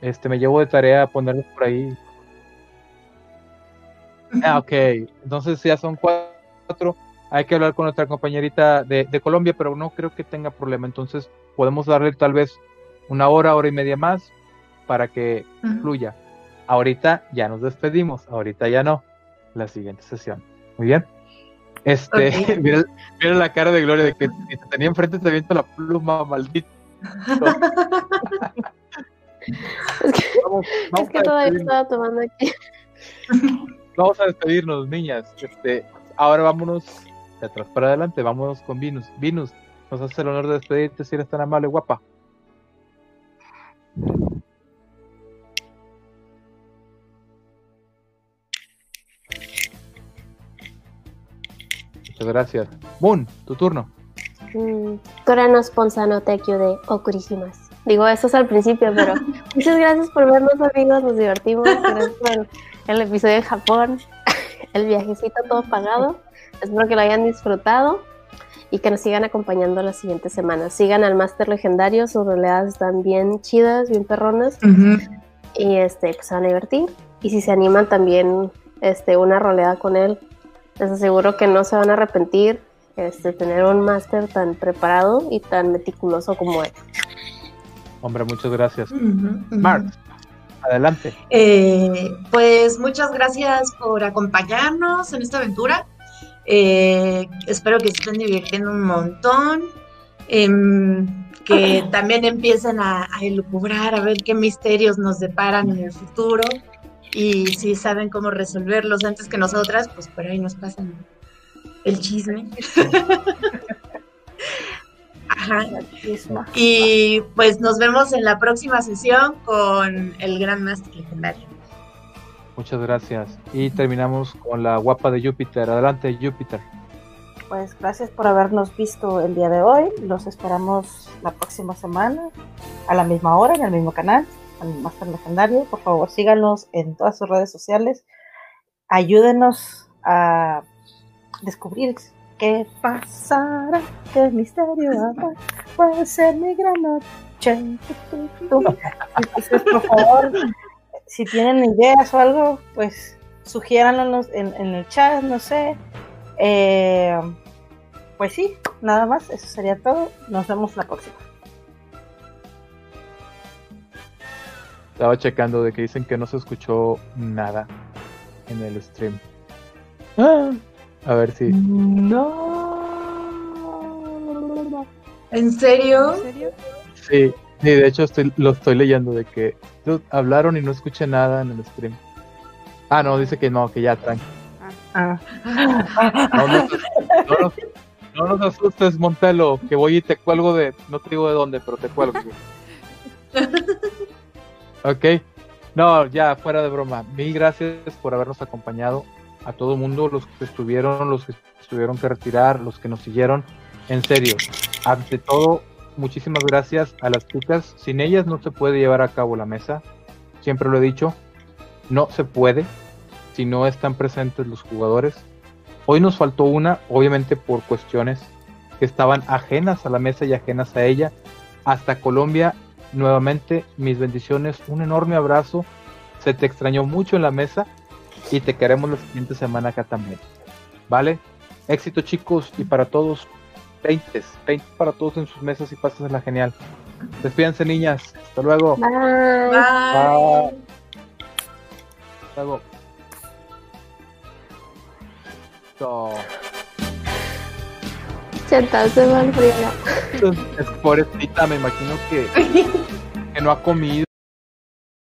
Este, me llevo de tarea a ponerlos por ahí. Ah, ok. Entonces ya son cuatro. Hay que hablar con nuestra compañerita de, Colombia, pero no creo que tenga problema. Entonces podemos darle tal vez una hora, hora y media más para que fluya. Ahorita ya nos despedimos, ahorita ya no. La siguiente sesión. Muy bien. Este, mira, la cara de Gloria de que si te tenía enfrente te aviento la pluma, maldito. es que, todavía estaba tomando aquí. Vamos a despedirnos, niñas. Este, ahora vámonos de atrás para adelante, vámonos con Venus. Venus, nos hace el honor de despedirte si eres tan amable, guapa. Muchas gracias. Moon, tu turno. Mm, Torano Sponsano Tekio de Okurishimas. Digo, eso es al principio, pero muchas gracias por vernos, amigos. Nos divertimos. Gracias por el episodio de Japón, el viajecito todo pagado. Espero que lo hayan disfrutado y que nos sigan acompañando las siguientes semanas. Sigan al Máster Legendario, sus roleadas están bien chidas, bien perronas. Y este, pues se van a divertir. Y si se animan también, este, una roleada con él les aseguro que no se van a arrepentir este, tener un máster tan preparado y tan meticuloso como él. Hombre, muchas gracias. Mark, adelante. Eh, pues muchas gracias por acompañarnos en esta aventura. Eh, espero que se estén divirtiendo un montón. Em, que también empiecen a, a elucubrar, a ver qué misterios nos deparan en el futuro y si saben cómo resolverlos antes que nosotras, pues por ahí nos pasan el chisme. Y pues nos vemos en la próxima sesión con el Gran Master Legendario. Muchas gracias. Y terminamos con la guapa de Júpiter. Adelante, Júpiter. Pues gracias por habernos visto el día de hoy. Los esperamos la próxima semana a la misma hora en el mismo canal, en Master Legendario. Por favor, síganos en todas sus redes sociales. Ayúdenos a descubrir qué pasará, qué misterio habrá. Puede ser mi gran noche. Entonces, por favor, si tienen ideas o algo, pues sugiéranlos en, en el chat, no sé eh, pues sí, nada más, eso sería todo. Nos vemos la próxima. Estaba checando de que dicen que no se escuchó nada en el stream. Ah, a ver si. No. ¿En serio? ¿En serio? Sí, sí, de hecho estoy, lo estoy leyendo de que hablaron y no escuché nada en el stream. Ah, no, dice que no, que ya, tranqui. Ah. No, nos, asustes, Montelo, que voy y te cuelgo de. No te digo de dónde, pero te cuelgo. ok. No, ya, fuera de broma. Mil gracias por habernos acompañado. A todo el mundo, los que estuvieron, los que tuvieron que retirar, los que nos siguieron. En serio, ante todo, muchísimas gracias a las chicas. Sin ellas no se puede llevar a cabo la mesa. Siempre lo he dicho. No se puede si no están presentes los jugadores. Hoy nos faltó una, obviamente por cuestiones que estaban ajenas a la mesa y ajenas a ella. Hasta Colombia, nuevamente, mis bendiciones, un enorme abrazo. Se te extrañó mucho en la mesa y te queremos la siguiente semana acá también. ¿Vale? Éxito chicos y para todos, 20, 20 para todos en sus mesas y la genial. Despídense niñas, hasta luego. Bye. Bye. Hasta luego. Esto. Chantaste mal, Es pobrecita, me imagino que, que no ha comido.